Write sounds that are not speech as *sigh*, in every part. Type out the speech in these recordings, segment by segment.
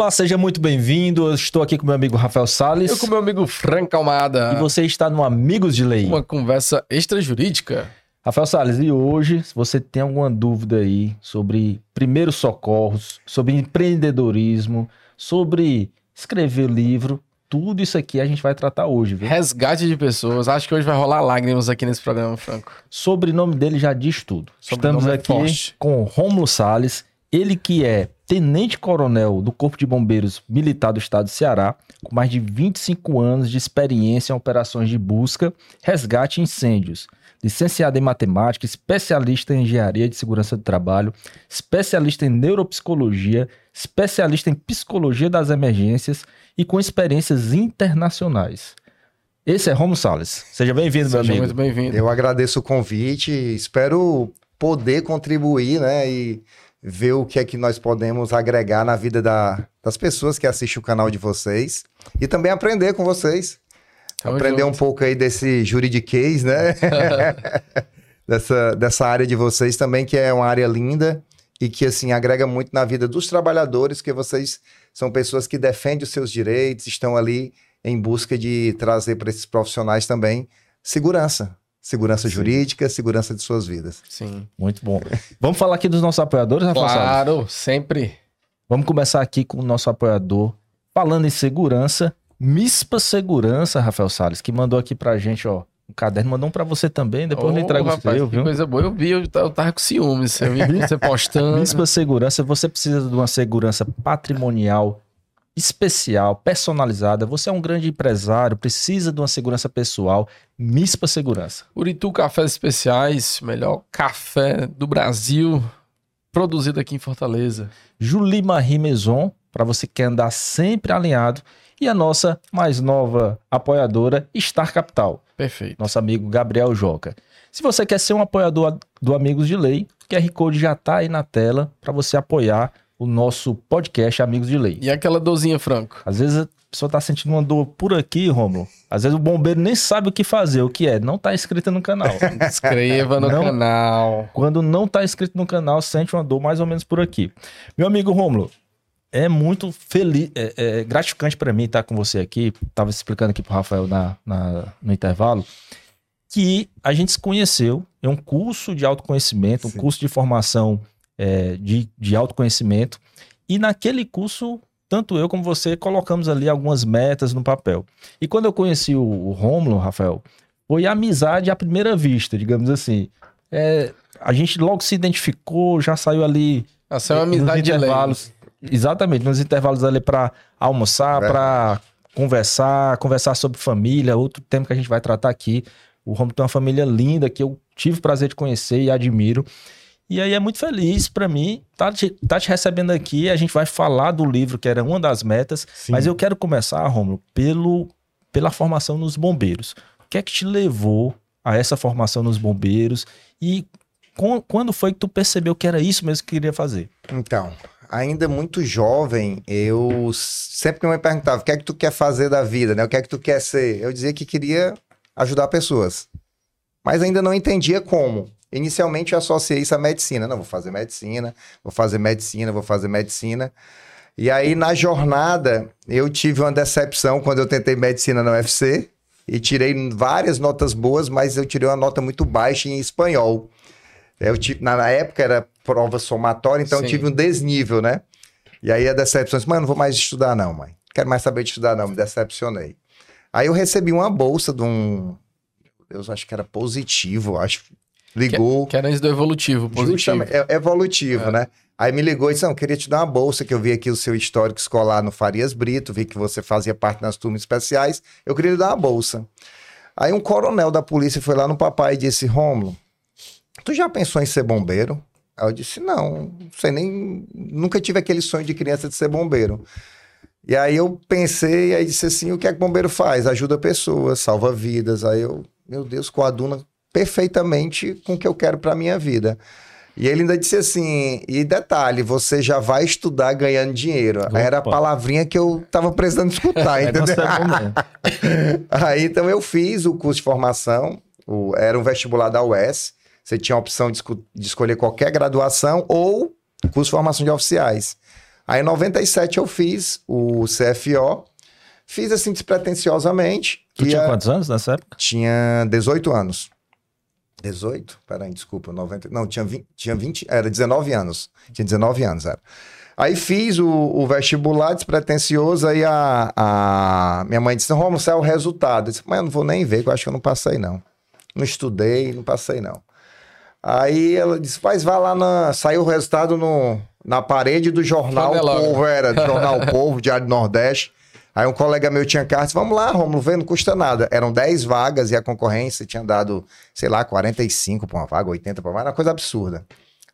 Olá, seja muito bem-vindo. Eu estou aqui com meu amigo Rafael Salles. Eu com meu amigo Frank Almada. E você está no Amigos de Lei. Uma conversa extrajurídica. Rafael Salles, e hoje, se você tem alguma dúvida aí sobre primeiros socorros, sobre empreendedorismo, sobre escrever livro, tudo isso aqui a gente vai tratar hoje, viu? Resgate de pessoas. Acho que hoje vai rolar lágrimas aqui nesse programa, Franco. Sobrenome dele já diz tudo. Estamos é aqui forte. com Rômulo Salles, ele que é tenente-coronel do Corpo de Bombeiros Militar do Estado do Ceará, com mais de 25 anos de experiência em operações de busca, resgate e incêndios. Licenciado em matemática, especialista em engenharia de segurança do trabalho, especialista em neuropsicologia, especialista em psicologia das emergências e com experiências internacionais. Esse é Romulo Salles. Seja bem-vindo, meu Seja amigo. muito bem-vindo. Eu agradeço o convite, espero poder contribuir, né? E ver o que é que nós podemos agregar na vida da- das pessoas que assistem o canal de vocês. E também aprender com vocês. Tamo aprender junto. um pouco aí desse juridiquês, né? *laughs* dessa, dessa área de vocês também, que é uma área linda e que, assim, agrega muito na vida dos trabalhadores, que vocês são pessoas que defendem os seus direitos, estão ali em busca de trazer para esses profissionais também segurança. Segurança Sim. jurídica, segurança de suas vidas. Sim. Muito bom. Vamos falar aqui dos nossos apoiadores, Rafael Salles? Claro, sempre. Vamos começar aqui com o nosso apoiador, falando em segurança, Mispa Segurança, Rafael Salles, que mandou aqui pra gente, ó, um caderno, mandou um pra você também, depois eu Ô, lhe entrego o rapaz, seu, que viu? coisa boa. Eu vi, eu ta- eu tava com ciúmes. Eu vi você *laughs* postando. Mispa Segurança, você precisa de uma segurança patrimonial especial, personalizada. Você é um grande empresário, precisa de uma segurança pessoal. Mispa Segurança. Uritu Cafés Especiais, melhor café do Brasil, produzido aqui em Fortaleza. Julie Marie Maison, para você que quer andar sempre alinhado. E a nossa mais nova apoiadora, Star Capital. Perfeito. nosso amigo Gabriel Joca. Se você quer ser um apoiador do Amigos de Lei, o QR Code já está aí na tela para você apoiar o nosso podcast Amigos de Lei. E aquela dorzinha, Franco? Às vezes a pessoa está sentindo uma dor por aqui, Romulo. Às vezes o bombeiro nem sabe o que fazer, o que é, não está inscrito no canal. *laughs* Inscreva no Não. canal. Quando não está inscrito no canal, sente uma dor mais ou menos por aqui. Meu amigo Romulo, é muito feliz, é, é gratificante para mim estar com você aqui. Tava explicando aqui pro Rafael na, na- no intervalo que a gente se conheceu em um curso de autoconhecimento, um Sim. curso de formação é, de, de autoconhecimento. E naquele curso, tanto eu como você colocamos ali algumas metas no papel. E quando eu conheci o, o Rômulo, Rafael, foi amizade à primeira vista, digamos assim. É, a gente logo se identificou, já saiu ali Essa é uma nos amizade de intervalos. Exatamente, nos intervalos ali para almoçar, Verdade. para conversar, conversar sobre família, outro tema que a gente vai tratar aqui. O Romulo tem uma família linda que eu tive o prazer de conhecer e admiro. E aí é muito feliz para mim tá te, tá te recebendo aqui. A gente vai falar do livro que era uma das metas, Sim. mas eu quero começar, Romulo, pelo pela formação nos bombeiros. O que é que te levou a essa formação nos bombeiros e com- quando foi que tu percebeu que era isso mesmo que queria fazer? Então, ainda muito jovem, eu sempre que me perguntava o que é que tu quer fazer da vida, né? O que é que tu quer ser? Eu dizia que queria ajudar pessoas. Mas ainda não entendia como. Inicialmente eu associei isso à medicina. Não, vou fazer medicina, vou fazer medicina, vou fazer medicina. E aí, na jornada, eu tive uma decepção quando eu tentei medicina na UFC e tirei várias notas boas, mas eu tirei uma nota muito baixa em espanhol. Eu tive, na na época era prova somatória, então eu tive um desnível, né? E aí a decepção, disse, mano, não vou mais estudar não, mãe. Quero mais saber de estudar não, me decepcionei. Aí eu recebi uma bolsa de um, eu acho que era positivo, acho. Ligou. Que era antes do evolutivo, positivo. Justamente, é, evolutivo, É. né? Aí me ligou e disse: Não, queria te dar uma bolsa, que eu vi aqui o seu histórico escolar no Farias Brito, vi que você fazia parte das turmas especiais, eu queria lhe dar uma bolsa. Aí um coronel da polícia foi lá no papai e disse: Rômulo, tu já pensou em ser bombeiro? Aí eu disse: Não, não sei nem. Nunca tive aquele sonho de criança de ser bombeiro. E aí eu pensei, aí disse assim: o que é que bombeiro faz? Ajuda pessoas, salva vidas. Aí eu, meu Deus, coaduna perfeitamente com o que eu quero para minha vida. E ele ainda disse assim: e detalhe, você já vai estudar ganhando dinheiro. Aí Era a Opa. palavrinha que eu tava precisando escutar, *laughs* entendeu? É bom mesmo. *laughs* Aí então eu fiz o curso de formação, o- era um vestibular da UES. Você tinha a opção de, de escolher qualquer graduação ou curso de formação de oficiais. Aí em 97 eu fiz o CFO, fiz assim despretensiosamente. Tu tinha a- quantos anos nessa época? Tinha 18 anos. 18? Peraí, desculpa, 90. Não, tinha 20, tinha 20, era 19 anos. Tinha 19 anos, era. Aí fiz o, o vestibular despretensioso, aí a, a minha mãe disse: Romulo, sai o resultado. Eu disse, mas eu não vou nem ver, que eu acho que eu não passei, não. Não estudei, não passei, não. Aí ela disse: Mas vá lá na. Saiu o resultado no, na parede do jornal. Povo, era, do Jornal Povo, Diário do Nordeste. Aí um colega meu tinha carta, disse, vamos lá, Romulo, vê, não custa nada. Eram 10 vagas e a concorrência tinha dado, sei lá, 45 para uma vaga, 80 para uma era uma coisa absurda.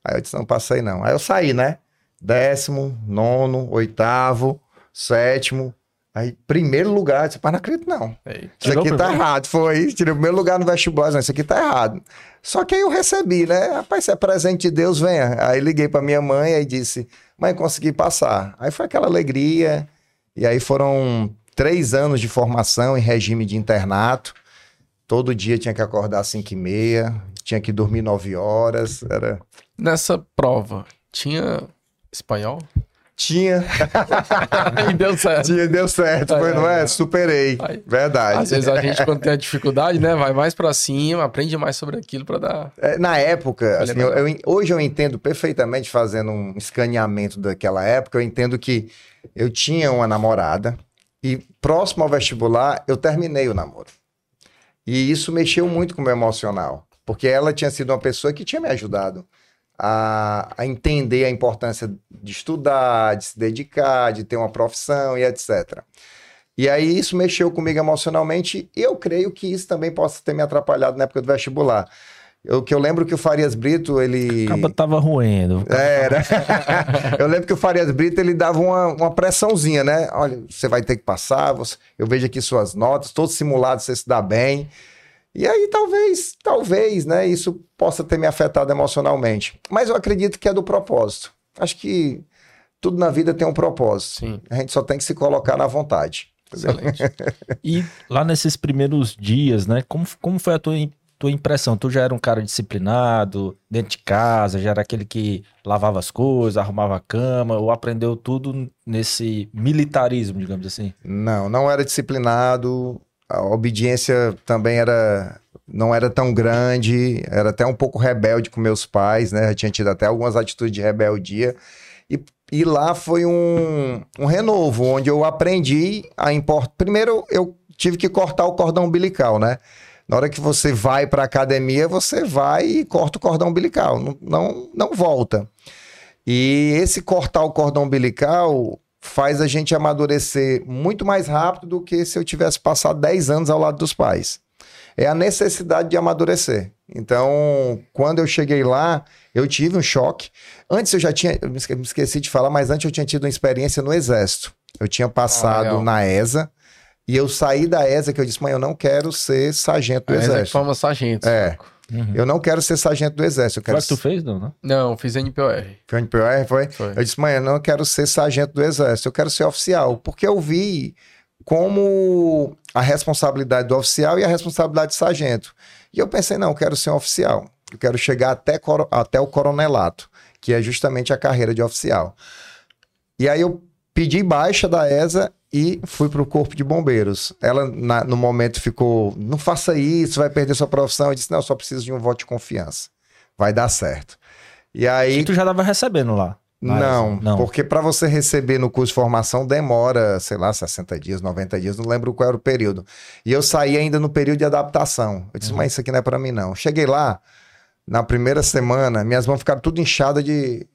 Aí eu disse, não passei não. Aí eu saí, né? Décimo, nono, oitavo, sétimo. Aí, primeiro lugar, eu disse, mas não acredito não. Eita. Isso aqui tá primeiro? errado. Foi, tirei o primeiro lugar no vestibular, não, isso aqui tá errado. Só que aí eu recebi, né? Rapaz, se é presente de Deus, venha. Aí liguei pra minha mãe e disse, mãe, consegui passar. Aí foi aquela alegria. E aí foram três anos de formação em regime de internato. Todo dia tinha que acordar às cinco e meia, tinha que dormir nove horas. Era... Nessa prova, tinha espanhol? Tinha, *laughs* E deu certo. tinha, deu certo, Ai, foi, não ai, é? ai. Superei. Verdade. Às vezes a gente, quando tem a dificuldade, né, vai mais pra cima, aprende mais sobre aquilo pra dar. É, Na época, assim, eu- eu- hoje eu entendo perfeitamente, fazendo um escaneamento daquela época, eu entendo que eu tinha uma namorada e próximo ao vestibular eu terminei o namoro. E isso mexeu muito com o meu emocional, porque ela tinha sido uma pessoa que tinha me ajudado a, a entender a importância de estudar, de se dedicar, de ter uma profissão e etc. E aí isso mexeu comigo emocionalmente e eu creio que isso também possa ter me atrapalhado na época do vestibular. Eu, que eu lembro que o Farias Brito, ele... Acaba tava ruendo. Era. *laughs* eu lembro que o Farias Brito ele dava uma, uma pressãozinha, né? Olha, você vai ter que passar, você- eu vejo aqui suas notas, todos simulados, você se dá bem. E aí talvez, talvez, né, isso possa ter me afetado emocionalmente. Mas eu acredito que é do propósito. Acho que tudo na vida tem um propósito. Sim, A gente só tem que se colocar na vontade. excelente. E lá nesses primeiros dias, né? Como, como foi a tua, tua impressão? Tu já era um cara disciplinado, dentro de casa, já era aquele que lavava as coisas, arrumava a cama, ou aprendeu tudo nesse militarismo, digamos assim? Não, não era disciplinado. A obediência também era não era tão grande, era até um pouco rebelde com meus pais, né? Eu tinha tido até algumas atitudes de rebeldia. E, e lá foi um, um renovo, onde eu aprendi a importar. Primeiro, eu tive que cortar o cordão umbilical, né? Na hora que você vai para academia, você vai e corta o cordão umbilical, não, não, não volta. E esse cortar o cordão umbilical faz a gente amadurecer muito mais rápido do que se eu tivesse passado 10 anos ao lado dos pais. É a necessidade de amadurecer. Então, quando eu cheguei lá, eu tive um choque. Antes eu já tinha, eu me esque- me esqueci de falar, mas antes eu tinha tido uma experiência no Exército. Eu tinha passado legal. na ESA e eu saí da ESA que eu disse, mãe, eu não quero ser sargento do Mas é Exército. forma sargento. É. Eu não quero ser sargento do Exército. Eu Foi quero o que tu fez, não, né? Não, fiz NPOR. foi onde POR, foi? Foi. Eu disse, mãe, eu não quero ser sargento do Exército, eu quero ser oficial. Porque eu vi como a responsabilidade do oficial e a responsabilidade do sargento. E eu pensei, não, eu quero ser um oficial. Eu quero chegar até, coro- até o coronelato, que é justamente a carreira de oficial. E aí eu pedi baixa da ESA e fui para o Corpo de Bombeiros. Ela, na- no momento, ficou: não faça isso, vai perder sua profissão. Eu disse: não, eu só preciso de um voto de confiança. Vai dar certo. E aí. E tu já tava recebendo lá? Não, não. porque para você receber no curso de formação demora, sei lá, 60 dias, 90 dias, não lembro qual era o período. E eu saí ainda no período de adaptação. Eu disse, mas isso aqui não é para mim não. Cheguei lá, na primeira semana, minhas mãos ficaram tudo inchadas de,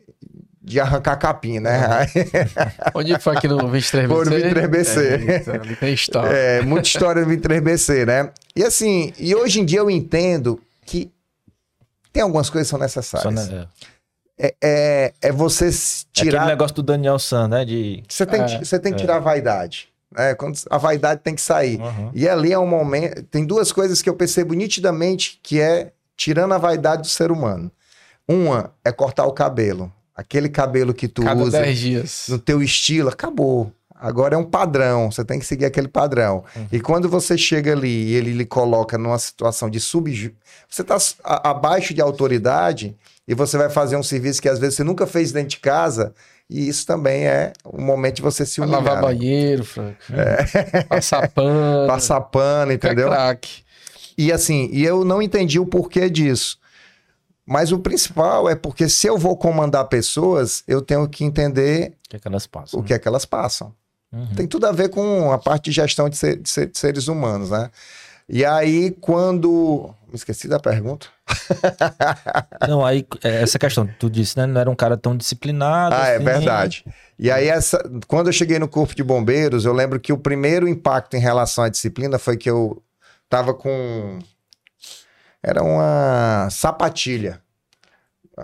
de arrancar capim, né? Aí- *laughs* Onde foi aqui no 23BC? Foi no 23BC. Eita, ali tem história. *laughs* É, muita história no 23BC, né? E assim, e hoje em dia eu entendo que tem algumas coisas que são necessárias. Só, né, É, é, é você é aquele tirar negócio do Daniel San, né? De... Você tem, que- É, você tem que tirar a vaidade. Né? Quando a vaidade tem que sair. Uhum. E ali é um momento. Tem duas coisas que eu percebo nitidamente que é tirando a vaidade do ser humano. Uma é cortar o cabelo. Aquele cabelo que tu Cada usa 10 dias. no teu estilo, acabou. Agora é um padrão, você tem que seguir aquele padrão. Uhum. E quando você chega ali e ele lhe coloca numa situação de sub. Você está abaixo de autoridade e você vai fazer um serviço que às vezes você nunca fez dentro de casa. E isso também é um momento de você se humilhar. lavar né? banheiro, Frank. Passar pano. Passar pano, entendeu? É craque. E assim, e eu não entendi o porquê disso. Mas o principal é porque se eu vou comandar pessoas, eu tenho que entender O que é que elas passam? o que é que elas passam. Uhum. Tem tudo a ver com a parte de gestão de, ser- de ser- de seres humanos, né? E aí, quando. Me esqueci da pergunta. *laughs* Não, aí, é, essa questão, tu disse, né? Não era um cara tão disciplinado. Ah, é assim. verdade. E aí, essa, quando eu cheguei no Corpo de Bombeiros, eu lembro que o primeiro impacto em relação à disciplina foi que eu tava com. Era uma sapatilha.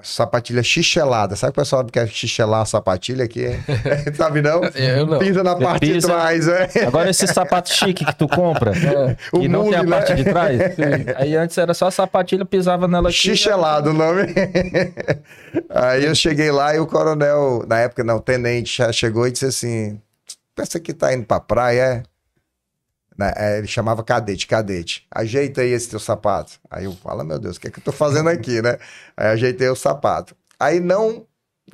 Sapatilha xixelada. Sabe o pessoal que quer xichelar a sapatilha aqui? *laughs* *laughs* Sabe não? Eu não. Pisa na Você parte de pisa- trás, é. Agora esse sapato chique que tu compra *laughs* O e não tem a né? parte de trás. Aí antes era só a sapatilha, pisava nela aqui. Xixelado o nome. Aí eu cheguei lá e o coronel, na época não, o tenente, já chegou e disse assim: pensa que tá indo pra praia, é? Né, é, Ele chamava cadete, cadete. Ajeita aí esse teu sapato. Aí eu falo, meu Deus, o que é que eu tô fazendo aqui, né? Aí ajeitei o sapato. Aí não,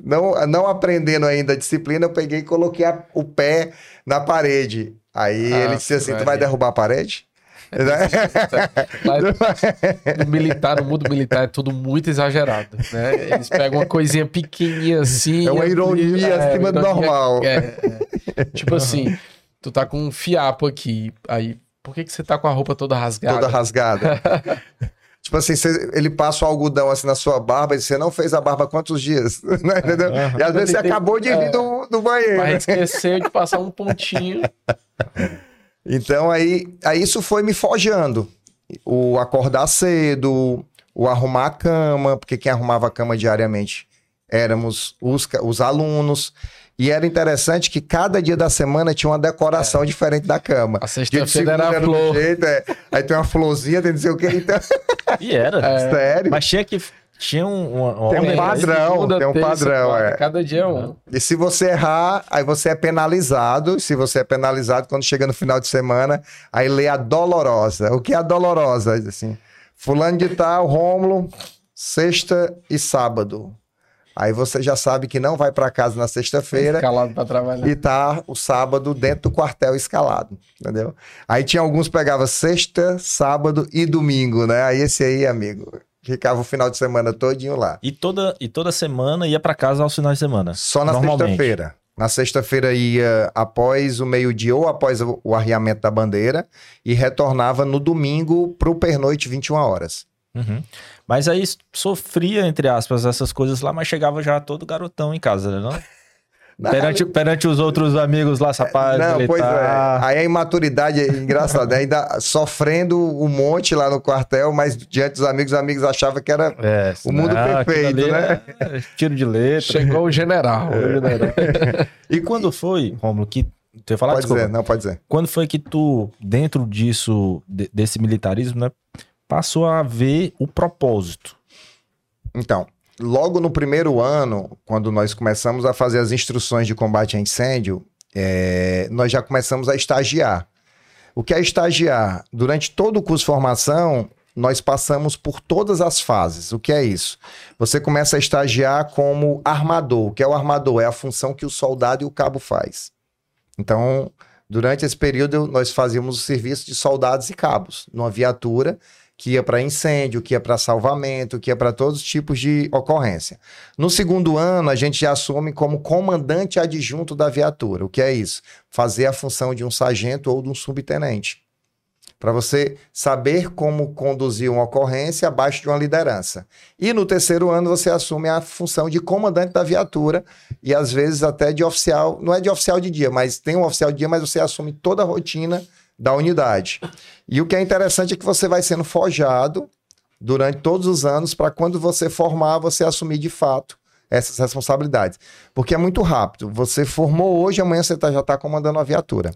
não, não aprendendo ainda a disciplina, eu peguei e coloquei a- o pé na parede. Aí Ah, ele disse assim: tu vai derrubar a parede? *laughs* No militar, no mundo militar, é tudo muito exagerado, né? Eles pegam uma coisinha pequenininha assim. É uma ironia é, acima do ironia- normal. é, é. Tipo assim, *laughs* tu tá com um fiapo aqui, aí, por que que você tá com a roupa toda rasgada? toda rasgada. *laughs* tipo assim, você- ele passa o algodão assim na sua barba e você não fez a barba há quantos dias? *laughs* Né, entendeu? E às vezes você Tem- acabou de vir é. do, do banheiro. Mas esqueceu de passar um pontinho. *laughs* Então aí, aí isso foi me forjando. O acordar cedo, o arrumar a cama, porque quem arrumava a cama diariamente éramos os, os alunos. E era interessante que cada dia da semana tinha uma decoração diferente da cama. A sexta-feira era a segunda de um flor. jeito, é. Aí tem uma florzinha, tem não sei o que. Então, E era. *laughs* sério. Mas tinha que. Tinha um, uma, Tem um né? padrão. Segunda, tem um terça, padrão, é. Cada dia é um. E se você errar, aí você é penalizado. Se você é penalizado, quando chega no final de semana, aí lê a dolorosa. O que é a dolorosa? Assim, fulano de tal, Rômulo, sexta e sábado. Aí você já sabe que não vai para casa na sexta-feira Calado pra trabalhar. e tá o sábado dentro do quartel escalado, entendeu? Aí tinha alguns que pegavam sexta, sábado e domingo, né? Aí esse aí, amigo, ficava o final de semana todinho lá. E toda, e toda semana ia pra casa aos finais de semana. Só na sexta-feira. Na sexta-feira ia após o meio-dia ou após o o arriamento da bandeira e retornava no domingo pro pernoite 21 horas. Uhum. Mas aí sofria, entre aspas, essas coisas lá, mas chegava já todo garotão em casa, né? Não? *laughs* Na Perante, perante os outros amigos lá, sapato, Não, pois é. militar. Aí a imaturidade é engraçada. Ainda sofrendo um monte lá no quartel, mas diante dos amigos, os amigos achavam que era. É, O mundo aquilo perfeito, ali né? é Tiro de letra. Chegou o general. *laughs* E quando foi, Romulo, que. Tu ia falar? Pode Desculpa. dizer, não, pode dizer. Quando foi que tu, dentro disso, de- desse militarismo, né, passou a ver o propósito? Então, logo no primeiro ano, quando nós começamos a fazer as instruções de combate a incêndio, é, nós já começamos a estagiar. O que é estagiar? Durante todo o curso de formação, nós passamos por todas as fases. O que é isso? Você começa a estagiar como armador. O que é o armador? É a função que o soldado e o cabo faz. Então, durante esse período, nós fazíamos o serviço de soldados e cabos, numa viatura que ia para incêndio, que ia para salvamento, que ia para todos os tipos de ocorrência. No segundo ano, a gente já assume como comandante adjunto da viatura. O que é isso? Fazer a função de um sargento ou de um subtenente. Para você saber como conduzir uma ocorrência abaixo de uma liderança. E no terceiro ano, você assume a função de comandante da viatura e às vezes até de oficial, não é de oficial de dia, mas tem um oficial de dia, mas você assume toda a rotina da unidade. E o que é interessante é que você vai sendo forjado durante todos os anos para quando você formar, você assumir de fato essas responsabilidades. Porque é muito rápido. Você formou hoje, amanhã você tá, já está comandando a viatura.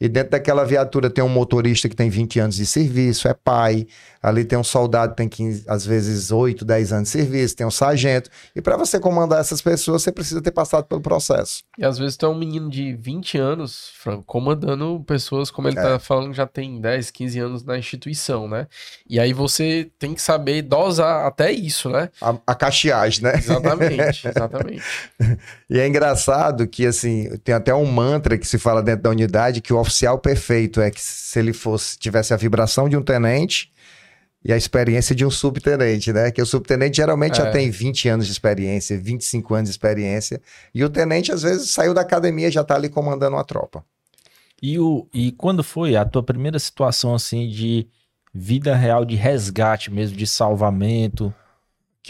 E dentro daquela viatura tem um motorista que tem 20 anos de serviço, é pai. Ali tem um soldado que tem 15, às vezes 8, 10 anos de serviço, tem um sargento. E para você comandar essas pessoas, você precisa ter passado pelo processo. E às vezes é um menino de 20 anos, Franco, comandando pessoas, como ele é. tá falando, já tem 10, 15 anos na instituição, né? E aí você tem que saber dosar até isso, né? A, a cacheagem, né? Exatamente, exatamente. *laughs* e é engraçado que, assim, tem até um mantra que se fala dentro da unidade que o oficial perfeito é que se ele fosse tivesse a vibração de um tenente e a experiência de um subtenente, né? Que o subtenente geralmente é. já tem 20 anos de experiência, 25 anos de experiência, e o tenente às vezes saiu da academia e já está ali comandando uma tropa. E, o, e quando foi a tua primeira situação assim de vida real de resgate mesmo, de salvamento?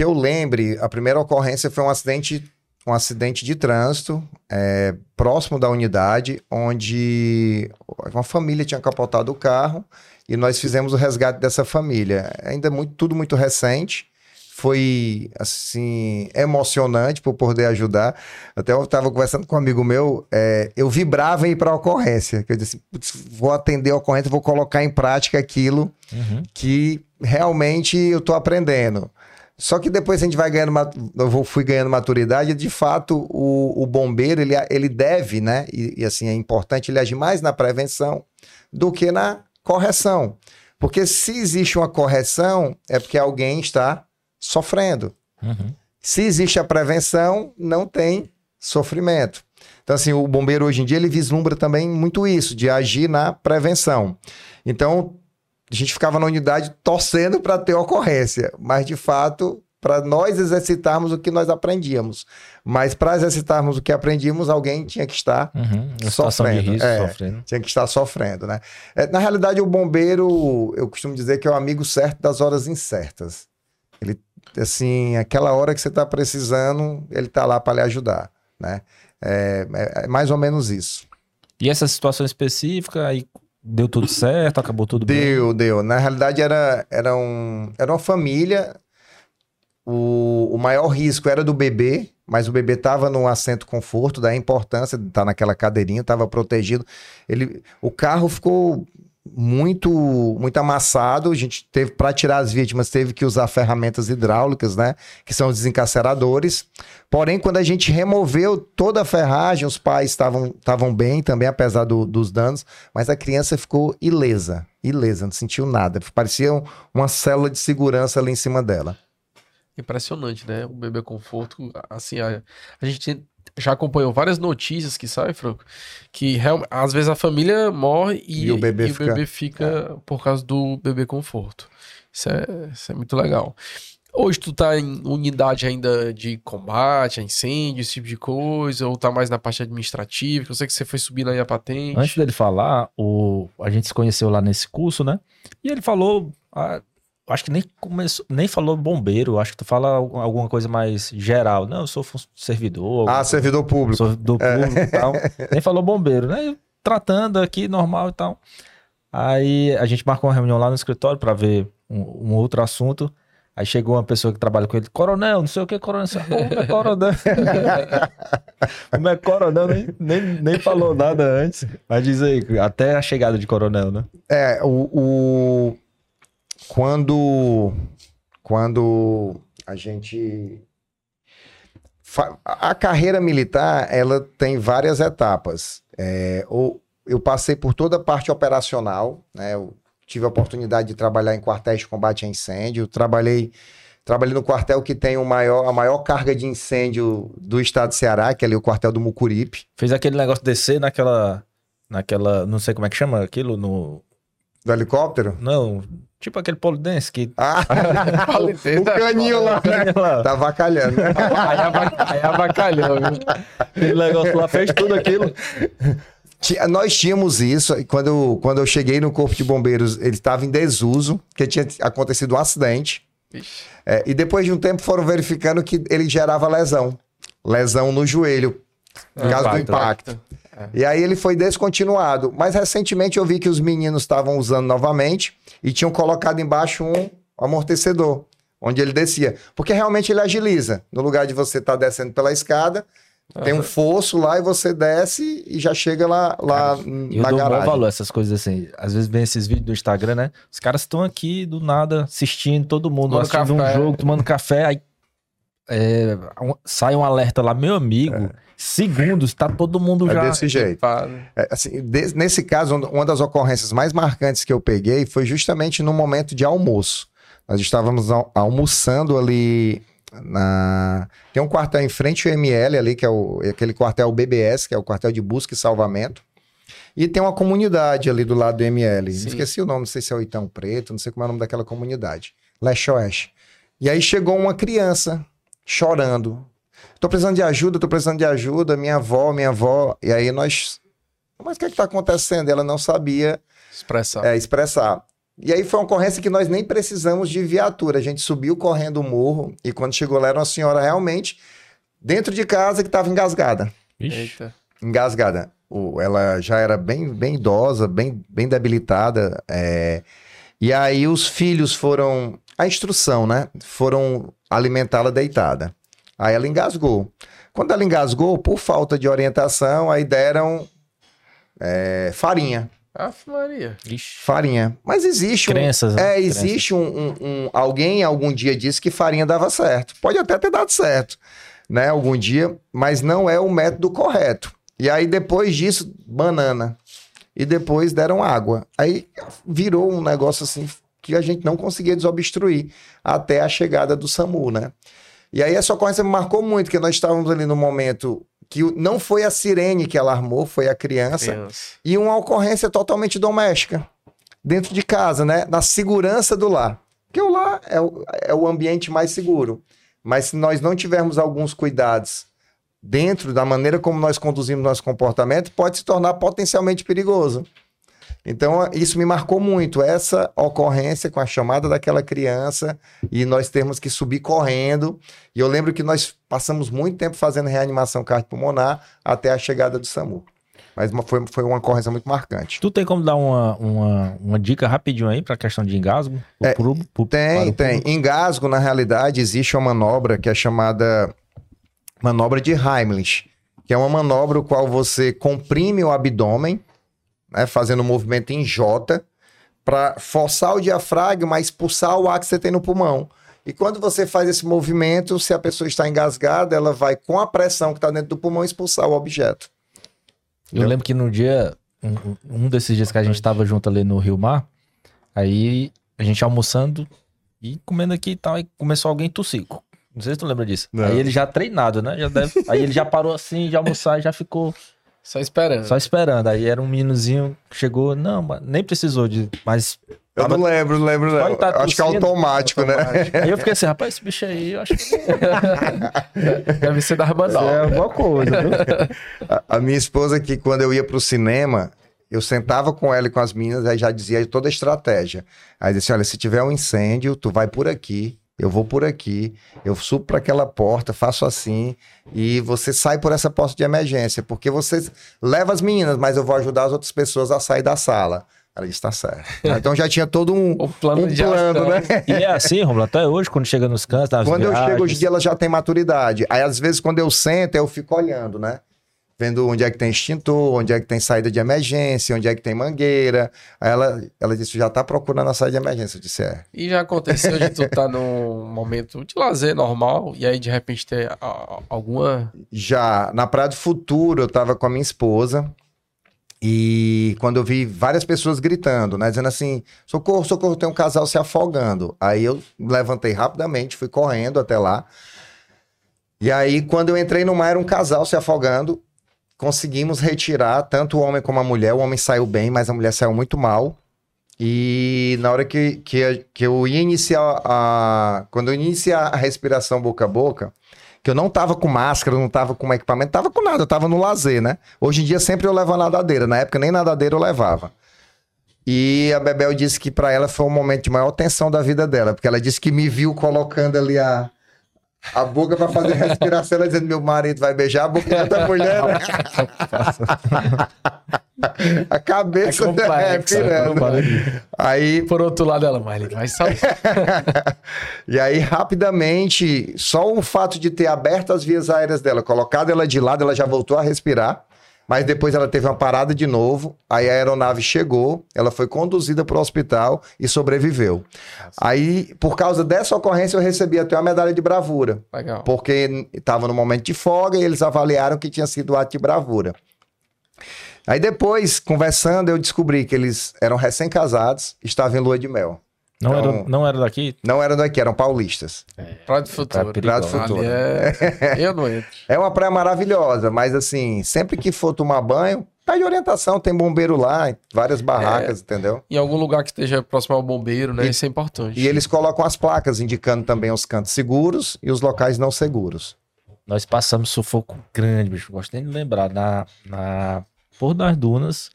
Que eu lembre, a primeira ocorrência foi um acidente, um acidente de trânsito é, próximo da unidade, onde uma família tinha capotado o carro e nós fizemos o resgate dessa família. Ainda muito, tudo muito recente foi assim emocionante por poder ajudar. Até eu estava conversando com um amigo meu, é, eu vibrava em ir para a ocorrência. Eu disse, vou atender a ocorrência, vou colocar em prática aquilo uhum. que realmente eu estou aprendendo. Só que depois a gente vai ganhando, eu fui ganhando maturidade, de fato o, o bombeiro ele, ele deve, né? E, e assim é importante ele agir mais na prevenção do que na correção. Porque se existe uma correção, é porque alguém está sofrendo. Uhum. Se existe a prevenção, não tem sofrimento. Então, assim, o bombeiro hoje em dia ele vislumbra também muito isso, de agir na prevenção. Então, a gente ficava na unidade torcendo para ter ocorrência, mas de fato, para nós exercitarmos o que nós aprendíamos. Mas para exercitarmos o que aprendíamos, alguém tinha que estar uhum, sofrendo. Risco, é, sofrendo. Tinha que estar sofrendo, né? É, na realidade, o bombeiro, eu costumo dizer que é o amigo certo das horas incertas. Ele assim, aquela hora que você está precisando, ele está lá para lhe ajudar, né? É, é, é, mais ou menos isso. E essa situação específica, aí deu tudo certo, acabou tudo deu, bem? Deu, deu. Na realidade, era, era, um, era uma família. O, o maior risco era do bebê, mas o bebê estava no assento conforto, da importância de estar tá naquela cadeirinha, estava protegido. Ele, o carro ficou muito muito amassado. A gente teve para tirar as vítimas teve que usar ferramentas hidráulicas, né, que são desencarceradores. Porém, quando a gente removeu toda a ferragem, os pais estavam estavam bem também apesar do, dos danos, mas a criança ficou ilesa, ilesa, não sentiu nada. Parecia uma célula de segurança ali em cima dela. Impressionante, né? O bebê conforto, assim, a, a gente já acompanhou várias notícias que saem, Franco, que real, às vezes a família morre e, e o bebê e fica, o bebê fica é. por causa do bebê conforto. Isso é, isso é muito legal. Hoje tu tá em unidade ainda de combate a incêndio, esse tipo de coisa, ou tá mais na parte administrativa? Eu sei que você foi subindo aí a patente. Antes dele falar, o... a gente se conheceu lá nesse curso, né? E ele falou, ah, acho que nem começou, nem falou bombeiro, acho que tu fala alguma coisa mais geral. Não, eu sou servidor. Ah, servidor público. Servidor público é. e tal. *laughs* nem falou bombeiro, né? Tratando aqui normal e tal. Aí a gente marcou uma reunião lá no escritório para ver um, um, outro assunto. Aí chegou uma pessoa que trabalha com ele, coronel, não sei o que, coronel. Como é coronel? *laughs* Como é coronel? Nem, nem, nem falou nada antes. Mas diz aí, até a chegada de coronel, né? É, o, o quando quando a gente a carreira militar ela tem várias etapas. É, eu passei por toda a parte operacional, né? Eu tive a oportunidade de trabalhar em quartéis de combate a incêndio, trabalhei trabalhei no quartel que tem o maior, a maior carga de incêndio do estado de Ceará, que é ali o quartel do Mucuripe. Fez aquele negócio descer naquela naquela, não sei como é que chama aquilo no do helicóptero? Não, Tipo aquele polidense que. Ah, *laughs* o, o caninho lá, né? Tá avacalhando. aí avacalhou, viu? Aquele negócio lá fez tudo aquilo. Nós tínhamos isso, e quando, quando eu cheguei no Corpo de Bombeiros, ele estava em desuso, que tinha acontecido um acidente. É, e depois de um tempo foram verificando que ele gerava lesão. Lesão no joelho, por causa impacto, do impacto. É. E aí ele foi descontinuado. Mas recentemente eu vi que os meninos estavam usando novamente e tinham colocado embaixo um amortecedor onde ele descia. Porque realmente ele agiliza. No lugar de você estar tá descendo pela escada, Uhum. Tem um fosso lá e você desce e já chega lá, lá Cara, na eu dou garagem. valor essas coisas assim. Às vezes vem esses vídeos do Instagram, né? Os caras estão aqui do nada assistindo, todo mundo tomando assistindo café. um jogo, tomando café, aí é, sai um alerta lá, meu amigo. É. Segundos, tá todo mundo é já. Desse jeito. É, assim, de, nesse caso, uma das ocorrências mais marcantes que eu peguei foi justamente no momento de almoço. Nós estávamos almoçando ali na... Tem um quartel em frente ao ML ali, que é o... aquele quartel BBS, que é o quartel de busca e salvamento. E tem uma comunidade ali do lado do ML. Sim. Esqueci o nome, não sei se é o Itão Preto, não sei como é o nome daquela comunidade. Leste Oeste. E aí chegou uma criança chorando. Tô precisando de ajuda, tô precisando de ajuda, minha avó, minha avó. E aí nós. Mas o que é que tá acontecendo? Ela não sabia expressar. É, expressar. E aí foi uma ocorrência que nós nem precisamos de viatura. A gente subiu correndo o morro e quando chegou lá era uma senhora realmente dentro de casa que estava engasgada. Eita. Engasgada. Ela já era bem, bem idosa, bem, bem debilitada. É... E aí os filhos foram. A instrução, né? Foram alimentá-la deitada. Aí ela engasgou. Quando ela engasgou, por falta de orientação, aí deram é, farinha. Aff, Maria. Ixi. Farinha. Mas existe Crenças, um. Né? É, existe um, um, um, Alguém algum dia disse que farinha dava certo. Pode até ter dado certo, né? Algum dia, mas não é o método correto. E aí, depois disso, banana. E depois deram água. Aí virou um negócio assim que a gente não conseguia desobstruir até a chegada do SAMU, né? E aí essa ocorrência me marcou muito, porque nós estávamos ali no momento que não foi a sirene que alarmou, foi a criança. criança. E uma ocorrência totalmente doméstica, dentro de casa, né? Na segurança do lar. Porque o lar é o, é o ambiente mais seguro. Mas se nós não tivermos alguns cuidados dentro da maneira como nós conduzimos nosso comportamento, pode se tornar potencialmente perigoso. Então, isso me marcou muito, essa ocorrência com a chamada daquela criança e nós temos que subir correndo. E eu lembro que nós passamos muito tempo fazendo reanimação cardiopulmonar até a chegada do SAMU. Mas foi, foi uma ocorrência muito marcante. Tu tem como dar uma, uma, uma dica rapidinho aí para a questão de engasgo? É, pro, pro, tem, tem. Engasgo, na realidade, existe uma manobra que é chamada manobra de Heimlich, que é uma manobra no qual você comprime o abdômen né, fazendo um movimento em J, para forçar o diafragma a expulsar o ar que você tem no pulmão. E quando você faz esse movimento, se a pessoa está engasgada, ela vai, com a pressão que está dentro do pulmão, expulsar o objeto. Eu lembro que no dia, um, um desses dias que a gente estava junto ali no Rio Mar, aí a gente almoçando e comendo aqui e tal, e começou alguém tossir. Não sei se tu lembra disso. Não. Aí ele já treinado, né? Já deve... aí ele já parou assim de almoçar e já ficou só esperando. Só esperando. Aí era um meninozinho que chegou, não, nem precisou de. Mas. Eu não lembro, não lembro, não. Tá acho que é automático, né? Aí eu fiquei assim, rapaz, esse bicho aí, eu acho que. *laughs* Deve ser da Rabanal. É alguma coisa, viu? a, a minha esposa, que quando eu ia pro cinema, eu sentava com ela e com as meninas, aí já dizia toda a estratégia. Aí disse: olha, se tiver um incêndio, tu vai por aqui, eu vou por aqui, eu subo para aquela porta, faço assim, e você sai por essa porta de emergência, porque você leva as meninas, mas eu vou ajudar as outras pessoas a sair da sala. Ela disse, tá certo. *laughs* Então já tinha todo um, o plano, um plano né? E é assim, Romulo, até hoje, quando chega nos cantos, Quando viagens... eu chego hoje em dia, ela já tem maturidade. Aí, às vezes, quando eu sento, eu fico olhando, né? Vendo onde é que tem extintor, onde é que tem saída de emergência, onde é que tem mangueira. Aí ela, ela disse, já tá procurando a saída de emergência. Eu disse, é. E já aconteceu de tu estar tá num momento de lazer normal e aí de repente ter alguma... Já, na Praia do Futuro, eu tava com a minha esposa e quando eu vi várias pessoas gritando, né, dizendo assim, socorro, socorro, tem um casal se afogando. Aí eu levantei rapidamente, fui correndo até lá. E aí, quando eu entrei no mar, era um casal se afogando conseguimos retirar tanto o homem como a mulher. O homem saiu bem, mas a mulher saiu muito mal. E na hora que, que, que eu ia iniciar a. Quando eu iniciar a respiração boca a boca, que eu não tava com máscara, não tava com equipamento, tava com nada, eu tava no lazer, né? Hoje em dia sempre eu levo a nadadeira. Na época nem nadadeira eu levava. E a Bebel disse que para ela foi um momento de maior tensão da vida dela, porque ela disse que me viu colocando ali a, a boca para fazer respiração, ela dizendo: meu marido vai beijar a boca da mulher. Né? a cabeça é, complexa, é pirando. Aí, por outro lado, ela, mas ele vai sair. *laughs* e aí, rapidamente, só o fato de ter aberto as vias aéreas dela, colocado ela de lado, ela já voltou a respirar. Mas depois ela teve uma parada de novo, aí a aeronave chegou, ela foi conduzida para o hospital e sobreviveu. Nossa. Aí, por causa dessa ocorrência, eu recebi até uma medalha de bravura. Legal. Porque estava no momento de folga e eles avaliaram que tinha sido ato de bravura. Aí depois, conversando, eu descobri que eles eram recém-casados, estavam em lua de mel. Não, então, era, não era daqui? Não eram daqui, eram paulistas. É. Praia do Futuro. Praia do Futuro. É... eu não entro. É uma praia maravilhosa, mas assim, sempre que for tomar banho, tá de orientação, tem bombeiro lá, várias barracas, é, entendeu? Em algum lugar que esteja próximo ao bombeiro, né? E, Isso é importante. E eles colocam as placas indicando também os cantos seguros e os locais não seguros. Nós passamos sufoco grande, bicho. Gosto nem de lembrar. Na, na Porto das Dunas,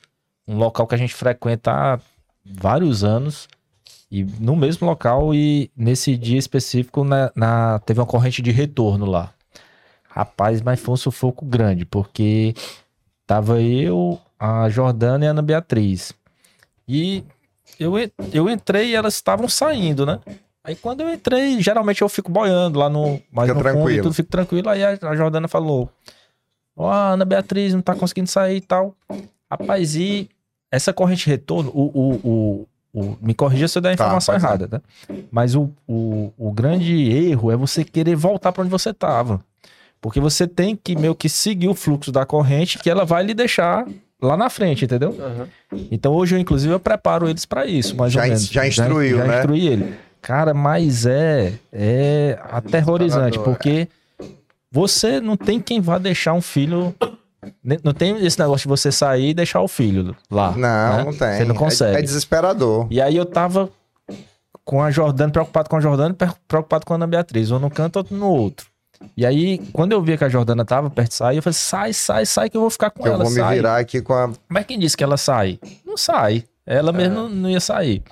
um local que a gente frequenta há vários anos. E no mesmo local e nesse dia específico na, na, teve uma corrente de retorno lá. Rapaz, mas foi um sufoco grande, porque tava eu, a Jordana e a Ana Beatriz. E eu, eu entrei e elas estavam saindo, né? Aí quando eu entrei, geralmente eu fico boiando lá no, mais Fica no tranquilo. fundo e tudo, fico tranquilo. Aí a, a Jordana falou: Ó, oh, a Ana Beatriz não tá conseguindo sair e tal. Rapaz, e essa corrente de retorno, o, o, o, o, me corrija se eu der a tá, informação tá, errada, tá? Mas o, o, o grande erro é você querer voltar para onde você estava. Porque você tem que meio que seguir o fluxo da corrente que ela vai lhe deixar lá na frente, entendeu? Uhum. Então hoje eu, inclusive, eu preparo eles para isso, mais já, ou menos. Já instruiu, já, já né? instruí ele. Cara, mas é, é aterrorizante, porque você não tem quem vá deixar um filho não tem esse negócio de você sair e deixar o filho lá. Não, né? não tem. Você não consegue. É, é, desesperador. E aí eu tava com a Jordana, preocupado com a Jordana, preocupado com a Ana Beatriz. Um no canto, outro no outro. E aí, quando eu vi que a Jordana tava perto de sair, eu falei: sai, sai, sai, que eu vou ficar com que ela. Eu vou sai. me virar aqui com a. Mas quem disse que ela sai? Não sai. Ela é. mesmo não, não ia sair.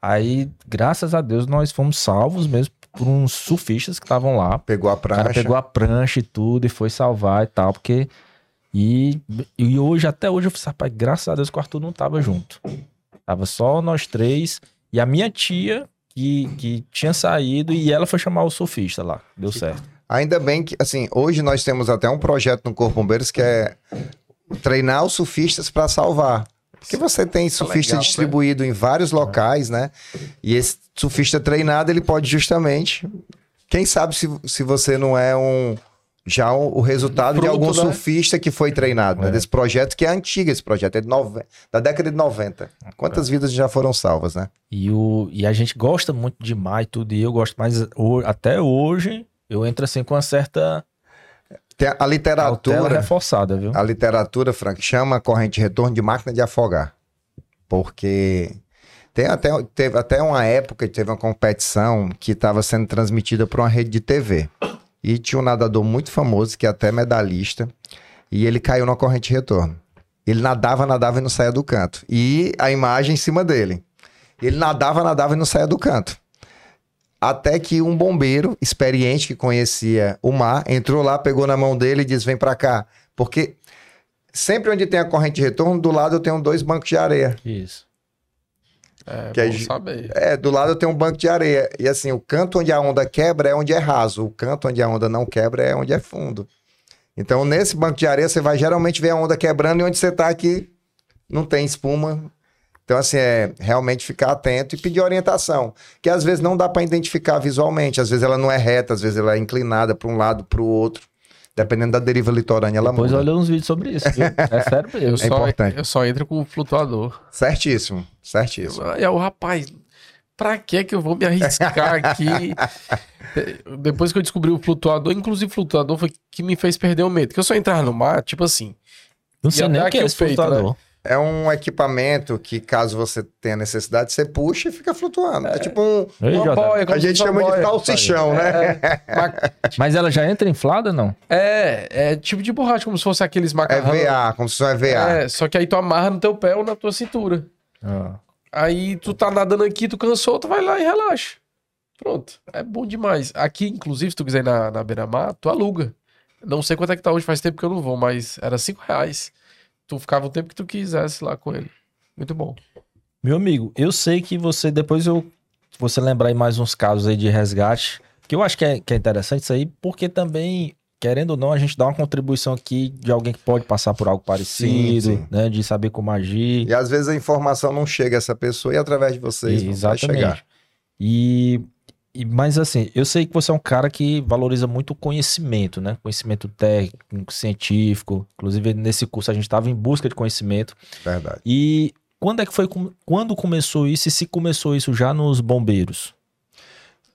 Aí, graças a Deus, nós fomos salvos mesmo por uns surfistas que estavam lá. Pegou a prancha. O cara pegou a prancha e tudo e foi salvar e tal, porque e, e hoje, até hoje, eu falei, rapaz, graças a Deus que o Arthur não tava junto. Tava só nós três e a minha tia, que, que tinha saído, e ela foi chamar o surfista lá. Deu certo. Ainda bem que, assim, hoje nós temos até um projeto no Corpo Bombeiros que é treinar os surfistas para salvar. Porque você tem surfista legal, distribuído né? em vários locais, né? E esse surfista treinado, ele pode justamente. Quem sabe se, se você não é um já o, o resultado Fruto, de algum né? surfista que foi treinado, né? é. né? Desse projeto que é antigo, esse projeto é de nove... da década de 90. Quantas é. vidas já foram salvas, né? E, o... e a gente gosta muito demais tudo, e eu gosto mais, até hoje, eu entro assim com uma certa... Tem a literatura... reforçada, viu? A literatura, Frank, chama a corrente de retorno de máquina de afogar. Porque... Tem até, teve até uma época que teve uma competição que estava sendo transmitida por uma rede de TV. E tinha um nadador muito famoso, que é até medalhista, e ele caiu na corrente de retorno. Ele nadava, nadava e não saía do canto. E a imagem em cima dele. Ele nadava, nadava e não saía do canto. Até que um bombeiro experiente que conhecia o mar entrou lá, pegou na mão dele e disse: Vem para cá. Porque sempre onde tem a corrente de retorno, do lado eu tenho dois bancos de areia. Isso. É, que é, saber. É, do lado tem um banco de areia. E assim, o canto onde a onda quebra é onde é raso. O canto onde a onda não quebra é onde é fundo. Então, nesse banco de areia, você vai geralmente ver a onda quebrando e onde você está aqui não tem espuma. Então, assim, é realmente ficar atento e pedir orientação. Que às vezes não dá para identificar visualmente. Às vezes ela não é reta, às vezes ela é inclinada para um lado, para o outro. Dependendo da deriva litorânea, ela Depois muda. olha uns vídeos sobre isso, viu? É sério mesmo. Eu, é só, importante. eu só entro com o flutuador. Certíssimo, certíssimo. E o rapaz, pra que que eu vou me arriscar aqui? *laughs* Depois que eu descobri o flutuador, inclusive o flutuador foi que me fez perder o medo. Que eu só entrar no mar, tipo assim. Não sei nem o que é esse flutuador. Né? É um equipamento que, caso você tenha necessidade, você puxa e fica flutuando. É, é tipo um. Uma boia, a gente chama boia. de salsichão, né? *laughs* É, mas ela já entra inflada, não? É, é tipo de borracha, como se fosse aqueles macarrão. É VA, como se fosse VA. É, só que aí tu amarra no teu pé ou na tua cintura. Ah. Aí tu tá nadando aqui, tu cansou, tu vai lá e relaxa. Pronto, é bom demais. Aqui, inclusive, se tu quiser ir na, na Beira-Mar, tu aluga. Não sei quanto é que tá hoje, faz tempo que eu não vou, mas era cinco reais. Tu ficava o tempo que tu quisesse lá com ele. Muito bom. Meu amigo, eu sei que você, depois eu, você lembrar aí mais uns casos aí de resgate, que eu acho que é, que é interessante isso aí, porque também, querendo ou não, a gente dá uma contribuição aqui de alguém que pode passar por algo parecido, sim, sim. né, de saber como agir. E às vezes a informação não chega a essa pessoa e através de vocês e, vai chegar. E e, mas assim, eu sei que você é um cara que valoriza muito o conhecimento, né? Conhecimento técnico, científico. Inclusive, nesse curso a gente estava em busca de conhecimento. Verdade. E quando é que foi, quando começou isso e se começou isso já nos bombeiros?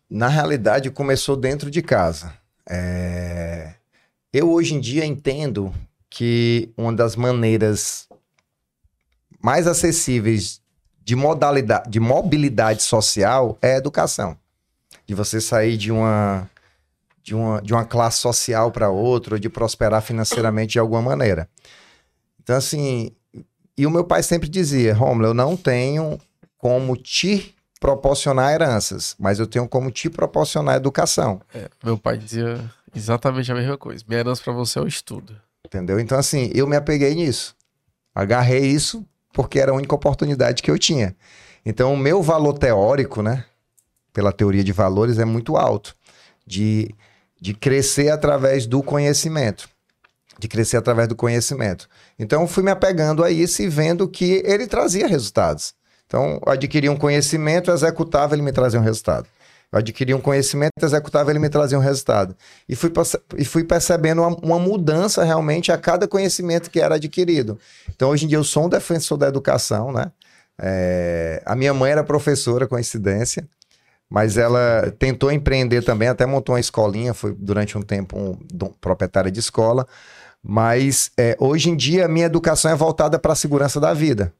Na realidade, começou dentro de casa. É... Eu hoje em dia entendo que uma das maneiras mais acessíveis de modalidade, de mobilidade social é a educação de você sair de uma de uma, de uma classe social para outra, de prosperar financeiramente de alguma maneira. Então, assim, e o meu pai sempre dizia, Romulo, eu não tenho como te proporcionar heranças, mas eu tenho como te proporcionar educação. É, meu pai dizia exatamente a mesma coisa. Minha herança para você é o estudo. Entendeu? Então, assim, eu me apeguei nisso. Agarrei isso porque era a única oportunidade que eu tinha. Então, o meu valor teórico, né? Pela teoria de valores, é muito alto. De, de crescer através do conhecimento. De crescer através do conhecimento. Então, fui me apegando a isso e vendo que ele trazia resultados. Então, eu adquiri um conhecimento, executava, ele me trazia um resultado. Eu adquiri um conhecimento, executava, ele me trazia um resultado. E fui, e fui percebendo uma, uma, mudança realmente a cada conhecimento que era adquirido. Então, hoje em dia, eu sou um defensor da educação, né? É, a minha mãe era professora, coincidência mas ela tentou empreender também, até montou uma escolinha, foi durante um tempo um, um proprietária de escola. Mas é, hoje em dia a minha educação é voltada para a segurança da vida.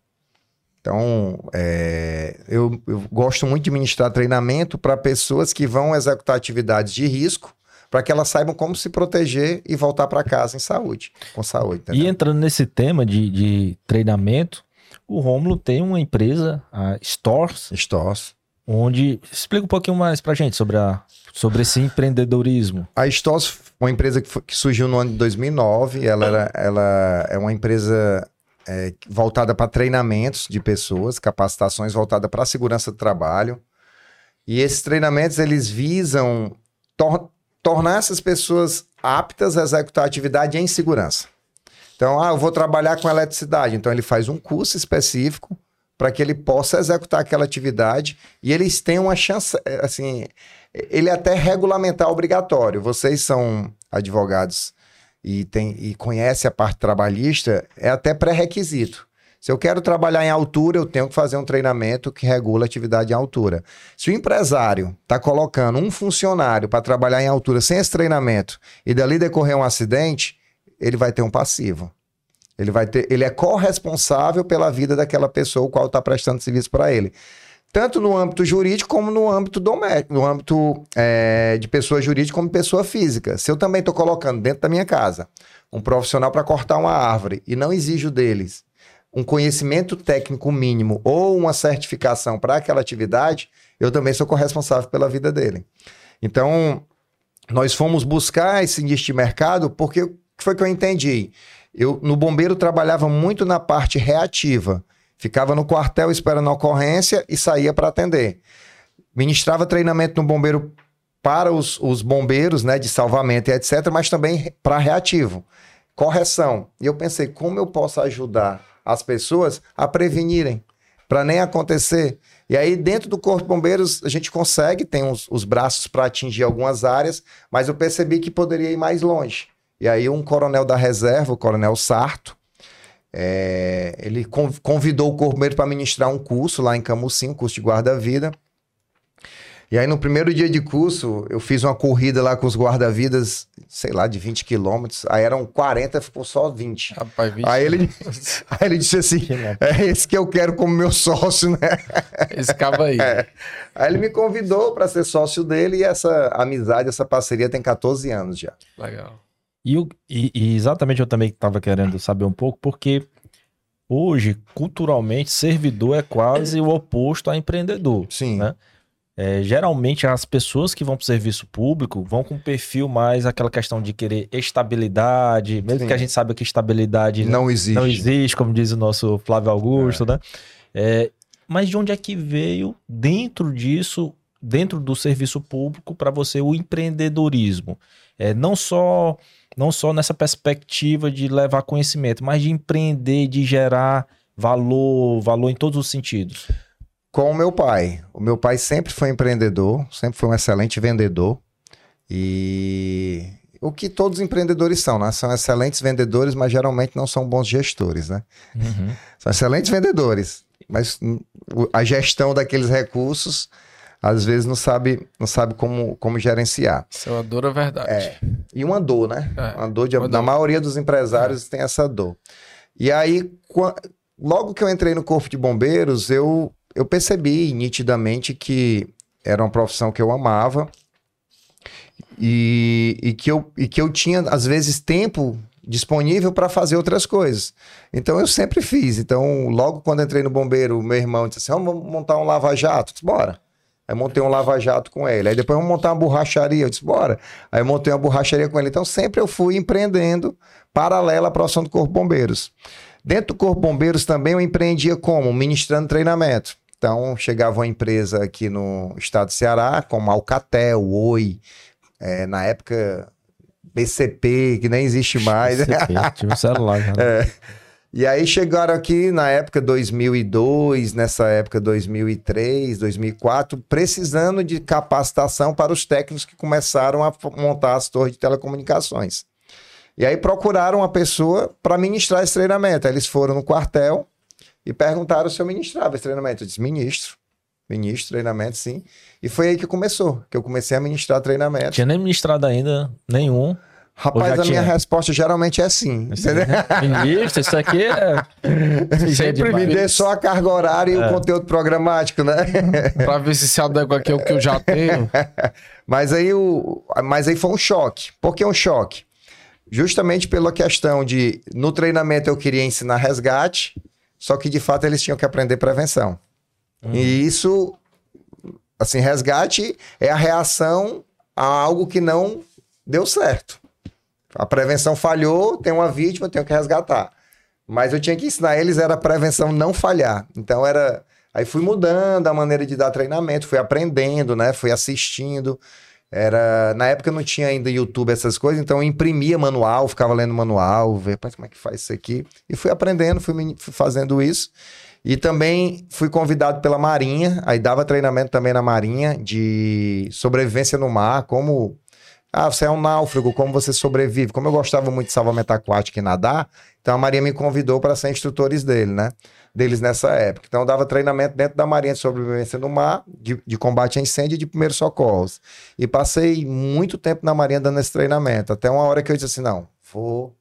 Então, é, eu, eu, gosto muito de ministrar treinamento para pessoas que vão executar atividades de risco, para que elas saibam como se proteger e voltar para casa em saúde, com saúde. Entendeu? E entrando nesse tema de, de treinamento, o Rômulo tem uma empresa, a Stores. Stores onde explica um pouquinho mais para gente sobre, a, sobre esse empreendedorismo. A Stos, uma empresa que, foi, que, surgiu no ano de 2009, ela, era, ela é uma empresa é, voltada para treinamentos de pessoas, capacitações voltadas para a segurança do trabalho. E esses treinamentos eles visam tor tornar essas pessoas aptas a executar atividade em segurança. Então, ah, eu vou trabalhar com eletricidade. Então, ele faz um curso específico para que ele possa executar aquela atividade e eles têm uma chance, é, assim, ele é até regulamentar obrigatório. Vocês são advogados e, tem, e conhecem a parte trabalhista, é até pré-requisito. Se eu quero trabalhar em altura, eu tenho que fazer um treinamento que regula a atividade em altura. Se o empresário está colocando um funcionário para trabalhar em altura sem esse treinamento e dali decorrer um acidente, ele vai ter um passivo. Ele vai ter, ele é corresponsável pela vida daquela pessoa o qual está prestando serviço para ele. Tanto no âmbito jurídico como no âmbito doméstico, no âmbito é, de pessoa jurídica como pessoa física. Se eu também estou colocando dentro da minha casa um profissional para cortar uma árvore e não exijo deles um conhecimento técnico mínimo ou uma certificação para aquela atividade, eu também sou corresponsável pela vida dele. Então, nós fomos buscar esse nicho de mercado porque foi que eu entendi? Eu, no bombeiro, trabalhava muito na parte reativa. Ficava no quartel esperando a ocorrência e saía para atender. Ministrava treinamento no bombeiro para os, os bombeiros, né, de salvamento e etc., mas também para reativo. Correção. E eu pensei, como eu posso ajudar as pessoas a prevenirem, para nem acontecer? E aí, dentro do Corpo de Bombeiros, a gente consegue, tem os, os braços para atingir algumas áreas, mas eu percebi que poderia ir mais longe. E aí um coronel da reserva, o coronel Sarto, é, ele convidou o Corpo para ministrar um curso lá em Camusim, um curso de guarda-vida. E aí, no primeiro dia de curso, eu fiz uma corrida lá com os guarda-vidas, sei lá, de 20 quilômetros. Aí eram 40, ficou só 20. Rapaz, 20 aí, ele, *laughs* aí ele disse assim: é esse que eu quero como meu sócio, né? Esse cava aí. *laughs* É. Aí ele me convidou para ser sócio dele e essa amizade, essa parceria tem 14 anos já. Legal. E, e, e exatamente eu também estava querendo saber um pouco, porque hoje, culturalmente, servidor é quase o oposto a empreendedor. Sim. Né? É, geralmente as pessoas que vão para o serviço público vão com um perfil mais aquela questão de querer estabilidade, mesmo Sim. que a gente saiba que estabilidade não existe, não existe como diz o nosso Flávio Augusto, é. né? É, mas de onde é que veio dentro disso, dentro do serviço público, para você o empreendedorismo? É, não só não só nessa perspectiva de levar conhecimento, mas de empreender, de gerar valor, valor em todos os sentidos com o meu pai. O meu pai sempre foi empreendedor, sempre foi um excelente vendedor. E o que todos os empreendedores são, né? São excelentes vendedores, mas geralmente não são bons gestores, né? Uhum. *laughs* São excelentes vendedores, mas a gestão daqueles recursos às vezes não sabe, não sabe como, como gerenciar. Isso é uma dor, é verdade. É. E uma dor, né? É, uma dor de, uma na dor. maioria dos empresários é. tem essa dor. E aí, logo que eu entrei no Corpo de Bombeiros, eu eu percebi nitidamente que era uma profissão que eu amava e, e, que, eu, e que eu tinha, às vezes, tempo disponível para fazer outras coisas. Então eu sempre fiz. Então, logo quando entrei no bombeiro, meu irmão disse assim: vamos montar um lava-jato. Bora. Aí montei um lava-jato com ele. Aí depois vamos montar uma borracharia. Eu disse, bora. Aí montei uma borracharia com ele. Então sempre eu fui empreendendo paralela à profissão do Corpo Bombeiros. Dentro do Corpo Bombeiros também eu empreendia como? Ministrando treinamento. Então, chegava uma empresa aqui no estado do Ceará, como Alcatel, Oi, é, na época BCP, que nem existe mais. BCP, tinha um celular *laughs* já. Né? É. E aí chegaram aqui na época 2002, nessa época 2003, 2004, precisando de capacitação para os técnicos que começaram a montar as torres de telecomunicações. E aí procuraram uma pessoa para ministrar esse treinamento. Aí eles foram no quartel, e perguntaram se eu ministrava esse treinamento. Eu disse, ministro. Ministro, treinamento, sim. E foi aí que começou, que eu comecei a ministrar treinamento. Tinha nem ministrado ainda nenhum. Rapaz, a tinha? minha resposta geralmente é sim. Ministro, isso aqui é. *laughs* Sempre me dê só a carga horária e é. o conteúdo programático, né? para ver se se adequa aqui ao que eu já tenho. *laughs* mas, aí o... mas aí foi um choque. Por que um choque? Justamente pela questão de, no treinamento eu queria ensinar resgate, só que de fato eles tinham que aprender prevenção. Uhum. E isso, assim, resgate é a reação a algo que não deu certo. A prevenção falhou, tem uma vítima, tenho que resgatar. Mas eu tinha que ensinar eles era a prevenção não falhar. Então era aí fui mudando a maneira de dar treinamento, fui aprendendo, né? Fui assistindo. Era, na época não tinha ainda YouTube essas coisas, então eu imprimia manual, ficava lendo manual, ver como é que faz isso aqui. E fui aprendendo, fui, fui fazendo isso. E também fui convidado pela Marinha, aí dava treinamento também na Marinha de sobrevivência no mar, como ah, você é um náufrago, como você sobrevive? Como eu gostava muito de salvamento aquático e nadar, então a Marinha me convidou para ser instrutores dele, né? Deles nessa época. Então eu dava treinamento dentro da Marinha de sobrevivência no mar, de, de combate a incêndio e de primeiros socorros. E passei muito tempo na Marinha dando esse treinamento, até uma hora que eu disse assim: não, vou,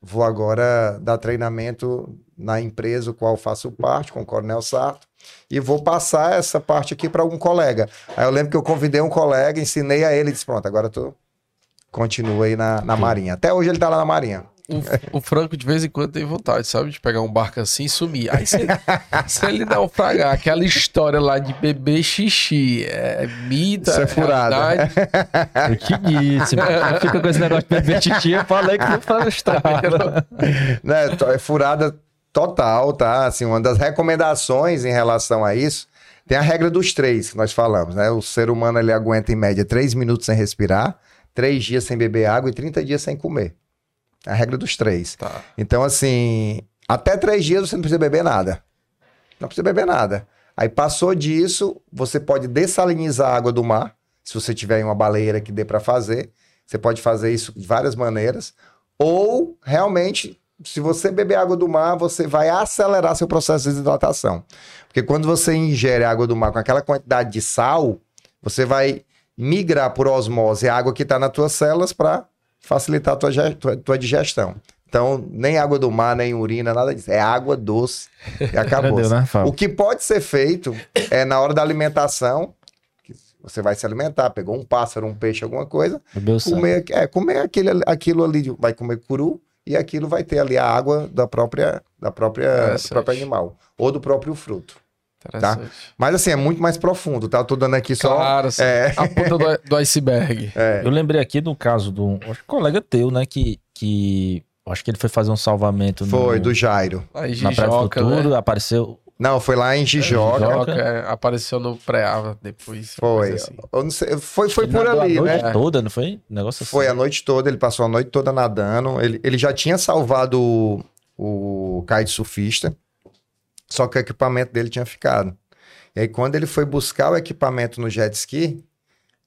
vou agora dar treinamento na empresa, qual faço parte, com o Coronel Sarto, e vou passar essa parte aqui para algum colega. Aí eu lembro que eu convidei um colega, ensinei a ele disse: pronto, agora tu continua aí na, na Marinha. Até hoje ele tá lá na Marinha. O, o, Franco de vez em quando tem vontade, sabe? De pegar um barco assim e sumir. Aí se, *laughs* se ele naufragar, aquela história lá de beber xixi, é mita, Isso é furada. É que isso, fica com esse negócio de beber xixi, eu falei que não faz estrada. né, é furada total, tá? Assim, uma das recomendações em relação a isso tem a regra dos três que nós falamos, né? O ser humano ele aguenta em média três minutos sem respirar três dias sem beber água e 30 dias sem comer. A regra dos três. Tá. Então, assim, até três dias você não precisa beber nada. Não precisa beber nada. Aí passou disso, você pode dessalinizar a água do mar, se você tiver uma baleira que dê para fazer. Você pode fazer isso de várias maneiras. Ou, realmente, se você beber água do mar, você vai acelerar seu processo de desidratação. Porque quando você ingere água do mar com aquela quantidade de sal, você vai migrar por osmose a água que está nas tuas células para facilitar a tua, tua, tua, digestão. Então, nem água do mar, nem urina, nada disso. É água doce e *laughs* acabou. Deu, né, o que pode ser feito é na hora da alimentação, você vai se alimentar, pegou um pássaro, um peixe, alguma coisa, comer, é, comer aquele, aquilo ali, vai comer cru e aquilo vai ter ali a água da própria, da própria, do próprio animal ou do próprio fruto. Tá? Mas assim, é muito mais profundo, tá? Eu tô dando aqui só. Claro, é... a ponta do, do iceberg. É. Eu lembrei aqui do caso do um colega teu, né? Que, que acho que ele foi fazer um salvamento. Foi, no, do Jairo. Aí, na Praia Futuro, né? apareceu. Não, foi lá em Gijoca. Gijoca é, apareceu no pré-ava depois. Foi. Assim. Sei, foi foi por ali, a noite né? toda, não foi? negócio assim. Foi a noite toda, ele passou a noite toda nadando. Ele, ele já tinha salvado o, o kite surfista, só que o equipamento dele tinha ficado. E aí, quando ele foi buscar o equipamento no jet ski,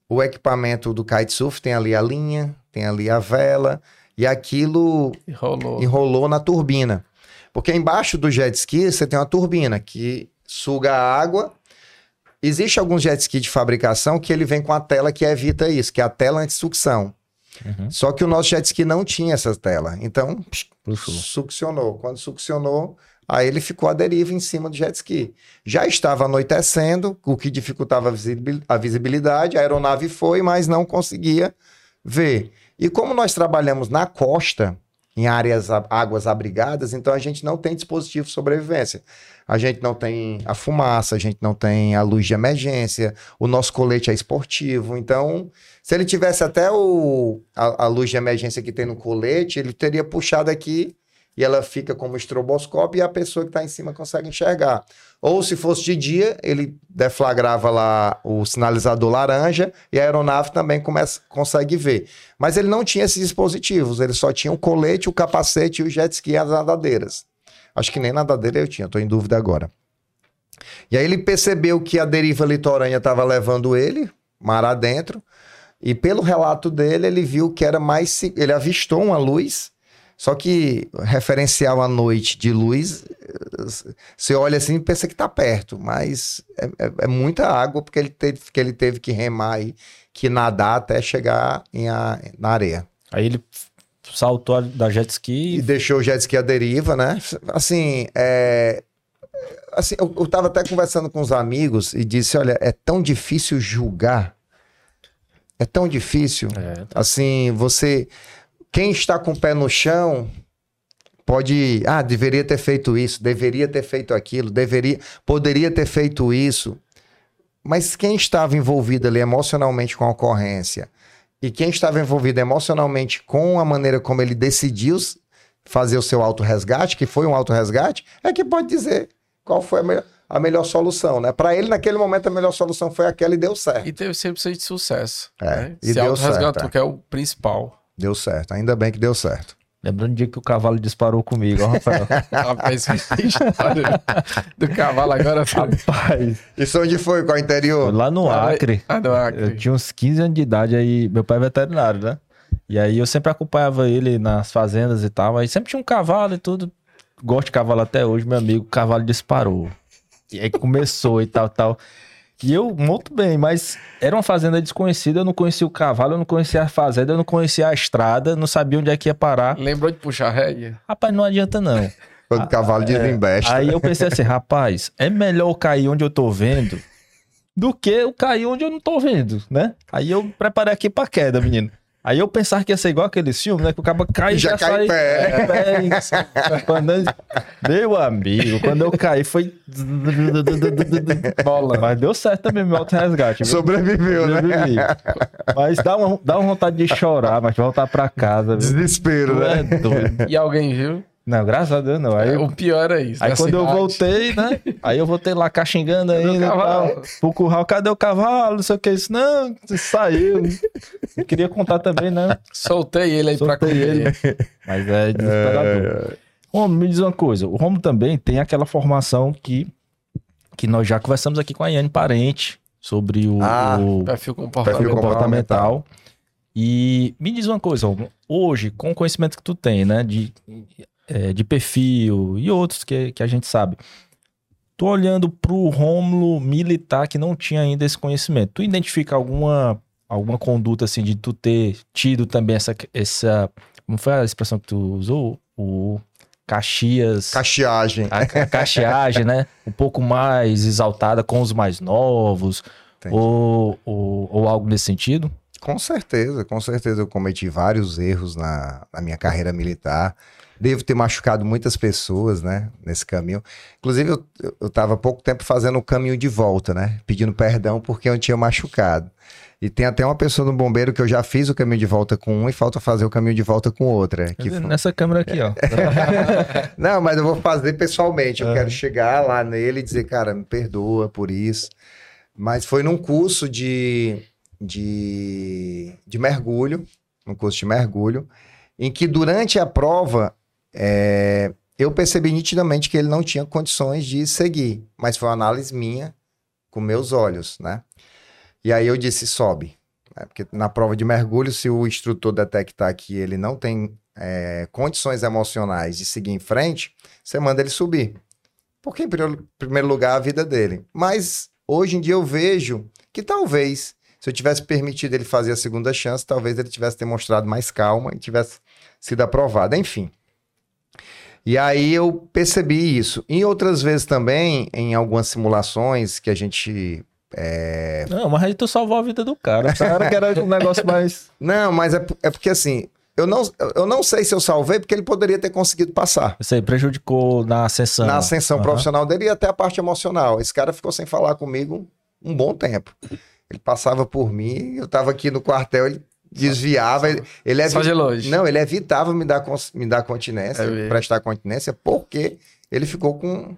o equipamento do kitesurf tem ali a linha, tem ali a vela, e aquilo enrolou, enrolou na turbina. Porque embaixo do jet ski você tem uma turbina que suga a água. Existe alguns jet ski de fabricação que ele vem com a tela que evita isso, que é a tela anti-sucção. Uhum. Só que o nosso jet ski não tinha essa tela. Então, psh, succionou. Quando succionou, aí ele ficou à deriva em cima do jet ski. Já estava anoitecendo, o que dificultava a visibilidade. A aeronave foi, mas não conseguia ver. E como nós trabalhamos na costa, em áreas, águas abrigadas, então a gente não tem dispositivo de sobrevivência. A gente não tem a fumaça, a gente não tem a luz de emergência, o nosso colete é esportivo. Então, se ele tivesse até o, a, a luz de emergência que tem no colete, ele teria puxado aqui e ela fica como estroboscópio e a pessoa que está em cima consegue enxergar. Ou se fosse de dia, ele deflagrava lá o sinalizador laranja e a aeronave também começa, consegue ver. Mas ele não tinha esses dispositivos, ele só tinha o colete, o capacete e o jet ski e as nadadeiras. Acho que nem nadadeira eu tinha, estou em dúvida agora. E aí ele percebeu que a deriva litorânea estava levando ele, mar adentro, e pelo relato dele, ele viu que era mais. Ele avistou uma luz só que referencial à noite de luz, você olha assim e pensa que está perto, mas é, é, é, muita água porque ele teve que, ele teve que remar e que nadar até chegar em a, na areia. Aí ele saltou da jet ski. E deixou o jet ski à deriva, né? Assim, é, assim eu, eu tava até conversando com os amigos e disse: olha, é tão difícil julgar. É tão difícil. É. Assim, você quem está com o pé no chão pode, ah, deveria ter feito isso, deveria ter feito aquilo, deveria, poderia ter feito isso. Mas quem estava envolvido ali emocionalmente com a ocorrência e quem estava envolvido emocionalmente com a maneira como ele decidiu fazer o seu autorresgate, que foi um autorresgate, é que pode dizer qual foi a melhor, a melhor solução, né? Para ele, naquele momento, a melhor solução foi aquela e deu certo. E teve 100% de sucesso. É, né? e Se deu certo. É. que é o principal. Deu certo, ainda bem que deu certo. Lembrando o dia que o cavalo disparou comigo, ó, Rafael. *laughs* Rapaz, história do cavalo agora. Rapaz. Isso onde foi? Qual interior? Lá no Acre. Ah, no Acre. Eu tinha uns 15 anos de idade aí, meu pai é veterinário, né? E aí eu sempre acompanhava ele nas fazendas e tal. Aí sempre tinha um cavalo e tudo. Gosto de cavalo até hoje, meu amigo. O cavalo disparou. E aí começou e tal, tal. E eu muito bem, mas era uma fazenda desconhecida, eu não conhecia o cavalo, eu não conhecia a fazenda, eu não conhecia a estrada, não sabia onde é que ia parar. Lembrou de puxar rédea? Rapaz, não adianta não. *laughs* Quando o cavalo desembesta. É, aí eu pensei assim, rapaz, é melhor eu cair onde eu tô vendo do que eu cair onde eu não tô vendo, né? Aí eu preparei aqui pra queda, menino. Aí eu pensava que ia ser igual aquele filme, né? Que o cabo cai e já, já cai sai... pé. pé quando... Meu amigo, quando eu caí foi... Bola. Mas deu certo também meu auto-resgate. Sobreviveu, né? Mas dá uma, dá uma vontade de chorar, mas voltar pra casa. Viu? Desespero, né? É doido. E alguém viu? Não, graças a Deus não. Aí, é, o pior é isso. Aí quando cidade. eu voltei, né? Aí eu voltei lá caxingando ainda. Tal, pro curral, cadê o cavalo? Não sei o que. Isso, não, saiu. Eu queria contar também, né? Soltei ele aí Soltei pra comer. Ele. Mas é *laughs* desesperador. É... Romulo, me diz uma coisa. O Romulo também tem aquela formação que, que nós já conversamos aqui com a Yane Parente sobre o, ah, o perfil comportamental. Perfil comportamental. E me diz uma coisa, hoje, com o conhecimento que tu tem, né, de é, de perfil e outros que, que a gente sabe. Tô olhando pro Rômulo militar que não tinha ainda esse conhecimento. Tu identifica alguma alguma conduta assim de tu ter tido também essa essa como foi a expressão que tu usou? O Caxias. Caxiagem. A, a caxiagem, né? Um pouco mais exaltada com os mais novos. Ou, ou, ou algo nesse sentido? Com certeza, com certeza eu cometi vários erros na, na minha carreira militar. Devo ter machucado muitas pessoas, né, nesse caminho. Inclusive, eu, eu tava há pouco tempo fazendo o caminho de volta, né, pedindo perdão porque eu tinha machucado. E tem até uma pessoa no bombeiro que eu já fiz o caminho de volta com um e falta fazer o caminho de volta com outra. Que Nessa câmera aqui, ó. *laughs* Não, mas eu vou fazer pessoalmente. Eu quero chegar lá nele e dizer, cara, me perdoa por isso. Mas foi num curso de, de, de mergulho, um curso de mergulho, em que durante a prova é, eu percebi nitidamente que ele não tinha condições de seguir, mas foi uma análise minha com meus olhos, né? E aí eu disse, sobe. Né? Porque na prova de mergulho, se o instrutor detectar que ele não tem é, condições emocionais de seguir em frente, você manda ele subir. Porque, em primeiro lugar, a vida dele. Mas hoje em dia eu vejo que talvez, se eu tivesse permitido ele fazer a segunda chance, talvez ele tivesse demonstrado mais calma e tivesse sido aprovado. Enfim. E aí eu percebi isso. Em outras vezes também, em algumas simulações que a gente é... Não, mas aí tu salvou a vida do cara. *laughs* O cara que era um negócio mais. Não, mas é, é porque assim, eu não, eu não sei se eu salvei, porque ele poderia ter conseguido passar. Isso aí prejudicou na ascensão. Na ascensão uhum. profissional dele e até a parte emocional. Esse cara ficou sem falar comigo um bom tempo. Ele passava por mim, eu tava aqui no quartel, ele desviava. Ele, ele é Só de longe. Não, ele evitava me dar, me dar continência, é prestar continência, porque ele ficou com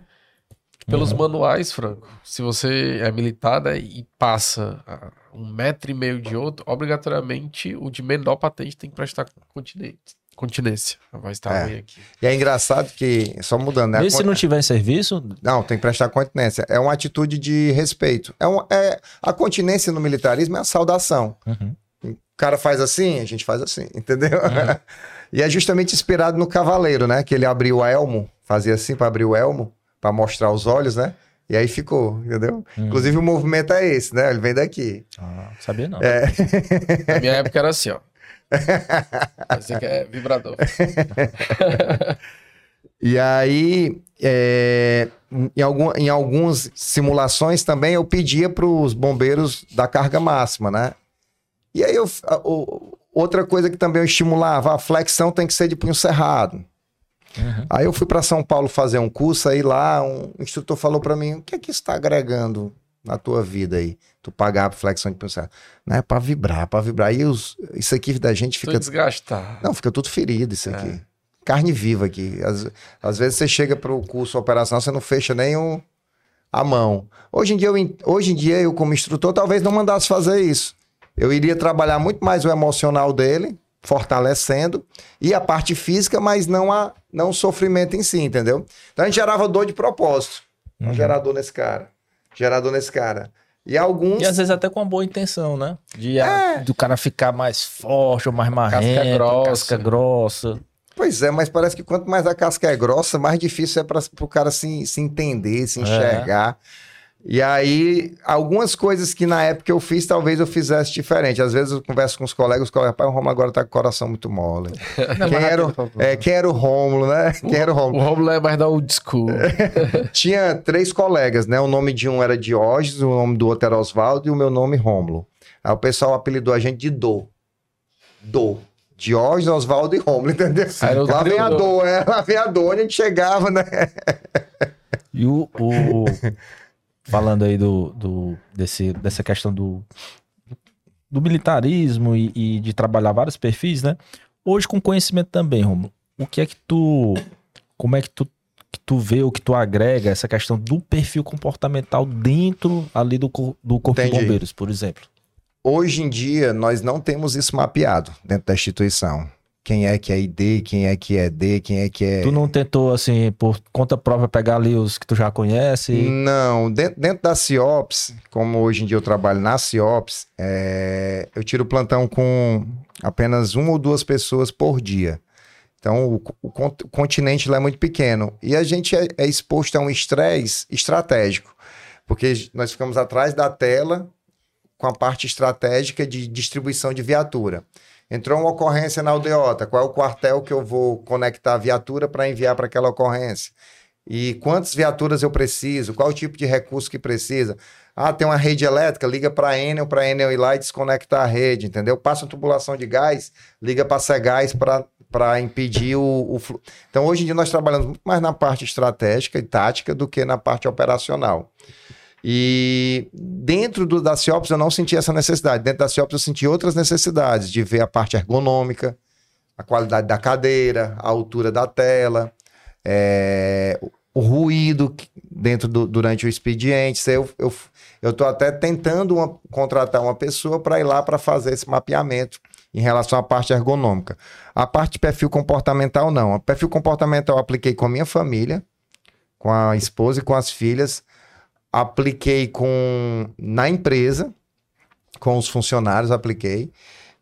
pelos uhum. manuais, Franco, se você é militar né, e passa um metro e meio de outro, obrigatoriamente o de menor patente tem que prestar continência. Vai estar é. aqui. E é engraçado que, só mudando, né? Mesmo se não tiver serviço? Não, tem que prestar continência. É uma atitude de respeito. É, um, é A continência no militarismo é a saudação. Uhum. O cara faz assim, a gente faz assim, *laughs* entendeu? Uhum. e é justamente inspirado no cavaleiro, né? Que ele abriu o elmo, fazia assim para abrir o elmo para mostrar os olhos, né? E aí ficou, entendeu? Hum. Inclusive o movimento é esse, né? Ele vem daqui. Ah, sabia não. É. *laughs* Na minha época era assim, ó. Esse que é vibrador. *laughs* e aí, é, em, algum, em algumas simulações também eu pedia para os bombeiros da carga máxima, né? E aí, eu, a, outra coisa que também eu estimulava, a flexão tem que ser de punho cerrado. Uhum. Aí eu fui para São Paulo fazer um curso, aí lá um instrutor falou para mim, o que é que está agregando na tua vida aí? Tu pagar por flexão de pensar. Não é para vibrar, para vibrar. E os, isso aqui da gente fica... desgastar. Não, fica tudo ferido isso aqui. É. Carne viva aqui. Às, às vezes você chega para o curso operacional, você não fecha nem o, a mão. Hoje em, dia, eu, hoje em dia, eu como instrutor, talvez não mandasse fazer isso. Eu iria trabalhar muito mais o emocional dele, fortalecendo, e a parte física, mas não a não o sofrimento em si, entendeu? Então a gente gerava dor de propósito. Uhum. Um gerador nesse cara. Gerador nesse cara. E alguns. E às vezes até com uma boa intenção, né? De é. do cara ficar mais forte ou mais marrento, casca grossa. casca grossa. Pois é, mas parece que quanto mais a casca é grossa, mais difícil é para o cara se, se entender, se é. enxergar. É. E aí, algumas coisas que na época eu fiz, talvez eu fizesse diferente. Às vezes eu converso com os colegas, os colegas, pai, o Romulo agora tá com o coração muito mole. *laughs* Não, quem, era, é, quem era o Rômulo, né? Quem era o Rômulo? O Rômulo é mais da old school. *laughs* Tinha três colegas, né? O nome de um era Diógenes, o nome do outro era Oswaldo e o meu nome Rômulo. Aí o pessoal apelidou a gente de Do. Do. Diógenes, Oswaldo e Rômulo, entendeu? Lá vem a dor, é, lá vem a dor, onde a gente chegava, né? E o... o *laughs* falando aí do, do desse, dessa questão do, do militarismo e, e, de trabalhar vários perfis, né? Hoje com conhecimento também, Romulo, o que é que tu, como é que tu, que tu vê, o que tu agrega essa questão do perfil comportamental dentro ali do, do Corpo Entendi. de Bombeiros, por exemplo? Hoje em dia, nós não temos isso mapeado dentro da instituição quem é que é ID, quem é que é D, quem é que é. Tu não tentou, assim, por conta própria, pegar ali os que tu já conhece? Não, dentro, dentro da CIOPS, como hoje em dia eu trabalho na CIOPS, é, eu tiro plantão com apenas uma ou duas pessoas por dia. Então, o, o, o continente lá é muito pequeno. E a gente é, é exposto a um estresse estratégico, porque nós ficamos atrás da tela com a parte estratégica de distribuição de viatura. Entrou uma ocorrência na aldeota, qual é o quartel que eu vou conectar a viatura para enviar para aquela ocorrência? e quantas viaturas eu preciso, qual o tipo de recurso que precisa. Ah, tem uma rede elétrica, liga para a Enel, para a Enel ir lá e desconectar a rede, entendeu? Passa uma tubulação de gás, liga para a Segás para impedir o, o fluxo. Então, hoje em dia, nós trabalhamos muito mais na parte estratégica e tática do que na parte operacional. E dentro do, da CIOPS eu não senti essa necessidade. Dentro da CIOPS eu senti outras necessidades, de ver a parte ergonômica, a qualidade da cadeira, a altura da tela, é, o ruído dentro do, durante o expediente. Eu eu eu até tentando uma, contratar uma pessoa para ir lá para fazer esse mapeamento em relação à parte ergonômica. A parte de perfil comportamental não. O perfil comportamental eu apliquei com a minha família, com a esposa e com as filhas. Apliquei com na empresa, com os funcionários, apliquei.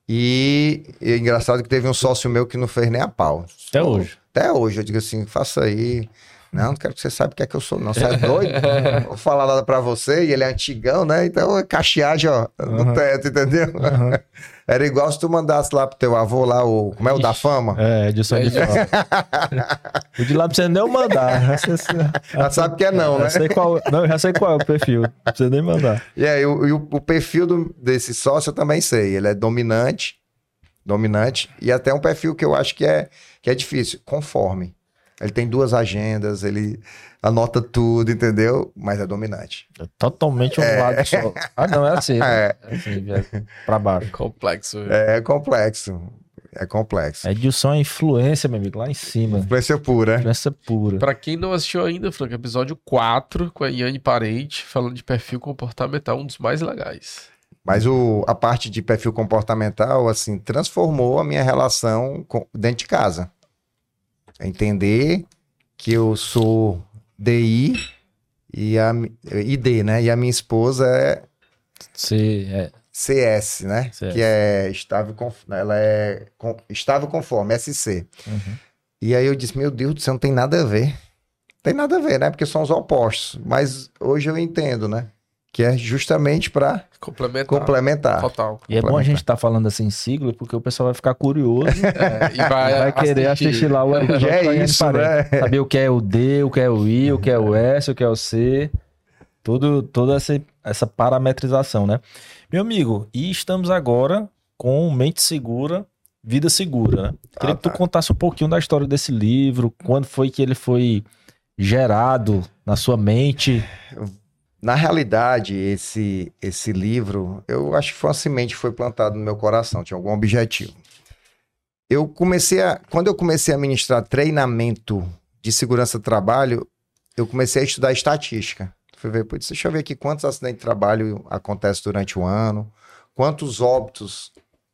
E, e é engraçado que teve um sócio meu que não fez nem a pau. Até hoje. Até hoje, eu digo assim, faça aí. Não, não quero que você saiba o que é que eu sou, não. Você é doido? *laughs* vou falar nada pra você, e ele é antigão, né? Então é cacheagem, ó, no teto, entendeu? Uhum. *laughs* Era igual se tu mandasse lá pro teu avô lá, o. Como é o da fama? É, Edson de fama. *laughs* o de lá você nem mandar. Já sabe que é não, né? Já sei qual, não, já sei qual é o perfil. Não precisa nem mandar. E aí, o, o, o perfil do, desse sócio eu também sei. Ele é dominante, dominante, e até um perfil que eu acho que é que é difícil, conforme. Ele tem duas agendas, ele anota tudo, entendeu? Mas é dominante. É totalmente um é. lado só. Ah, não, é assim. *laughs* É, é assim, pra baixo. Complexo. É, é complexo. É complexo. É Edilson é influência, meu amigo, lá em cima. Influência pura. Influência pura. Pra quem não assistiu ainda, Frank, episódio 4 com a Yane Parente, falando de perfil comportamental, um dos mais legais. Mas o, a parte de perfil comportamental, assim, transformou a minha relação com, dentro de casa. Entender que eu sou DI e a ID, né? E a minha esposa é, C, é. CS, né? CS. Que é estável, ela é estável conforme, SC. Uhum. E aí eu disse, meu Deus do céu, não tem nada a ver. Tem nada a ver, né? Porque são os opostos. Mas hoje eu entendo, né? Que é justamente para complementar. complementar. Total. E é bom a gente estar tá falando assim sigla, porque o pessoal vai ficar curioso *laughs* é, e vai, vai querer assistir, assistir lá o *laughs* episódio. é isso, né? Saber o que é o D, o que é o I, o que é o S, o que é o C. Tudo, toda essa, essa parametrização, né? Meu amigo, e estamos agora com Mente Segura, Vida Segura, né? Queria ah, tá. que tu contasse um pouquinho da história desse livro, quando foi que ele foi gerado na sua mente. Na realidade, esse, esse livro, eu acho que foi uma semente que foi plantada no meu coração, tinha algum objetivo. Eu comecei a, quando eu comecei a ministrar treinamento de segurança do trabalho, eu comecei a estudar estatística. Fui ver, putz, deixa eu ver aqui quantos acidentes de trabalho acontecem durante o ano, quantos óbitos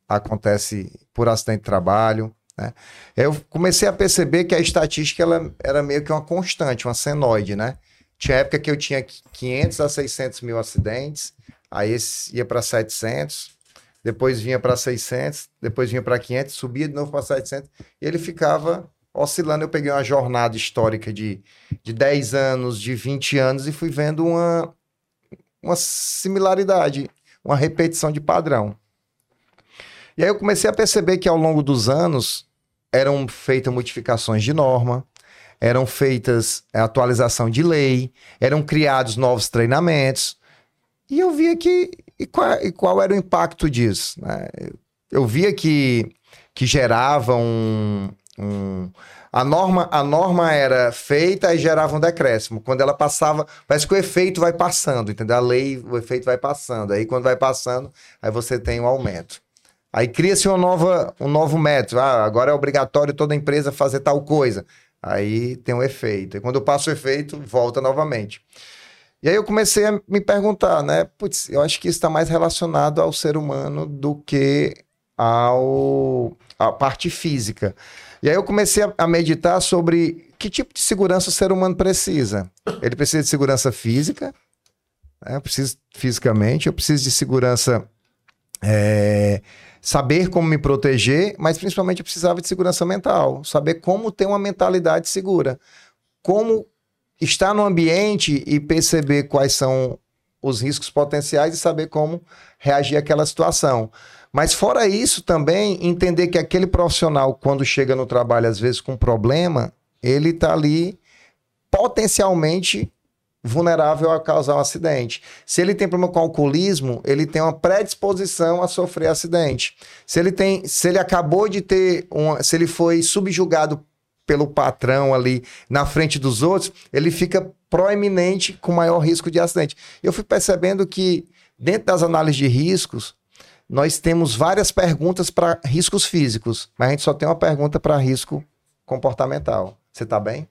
acontecem por acidente de trabalho. Né? Eu comecei a perceber que a estatística ela era meio que uma constante, uma senoide, né? Tinha época que eu tinha 500 a 600 mil acidentes, aí ia para 700, depois vinha para 600, depois vinha para 500, subia de novo para 700, e ele ficava oscilando. Eu peguei uma jornada histórica de, de 10 anos, de 20 anos, e fui vendo uma, uma similaridade, uma repetição de padrão. E aí eu comecei a perceber que ao longo dos anos eram feitas modificações de norma, eram feitas atualização de lei, eram criados novos treinamentos. E eu via que. E qual, e qual era o impacto disso? Né? Eu via que, que gerava um, um. a, norma, a norma era feita e gerava um decréscimo. Quando ela passava, parece que o efeito vai passando, entendeu? A lei, o efeito vai passando. Aí quando vai passando, aí você tem um aumento. Aí cria-se uma nova, um novo método. Ah, agora é obrigatório toda empresa fazer tal coisa. Aí tem um efeito. E quando eu passo o efeito, volta novamente. E aí eu comecei a me perguntar, né? Putz, eu acho que isso está mais relacionado ao ser humano do que ao a parte física. E aí eu comecei a, a meditar sobre que tipo de segurança o ser humano precisa. Ele precisa de segurança física, né? eu preciso fisicamente, eu preciso de segurança é, saber como me proteger, mas principalmente eu precisava de segurança mental, saber como ter uma mentalidade segura, como estar no ambiente e perceber quais são os riscos potenciais e saber como reagir àquela situação. Mas fora isso também entender que aquele profissional quando chega no trabalho às vezes com problema, ele está ali potencialmente vulnerável a causar um acidente. Se ele tem problema com alcoolismo, ele tem uma predisposição a sofrer acidente. Se ele tem, se ele acabou de ter se ele foi subjugado pelo patrão ali na frente dos outros, ele fica proeminente com maior risco de acidente. Eu fui percebendo que dentro das análises de riscos, nós temos várias perguntas para riscos físicos, mas a gente só tem uma pergunta para risco comportamental. Você está bem?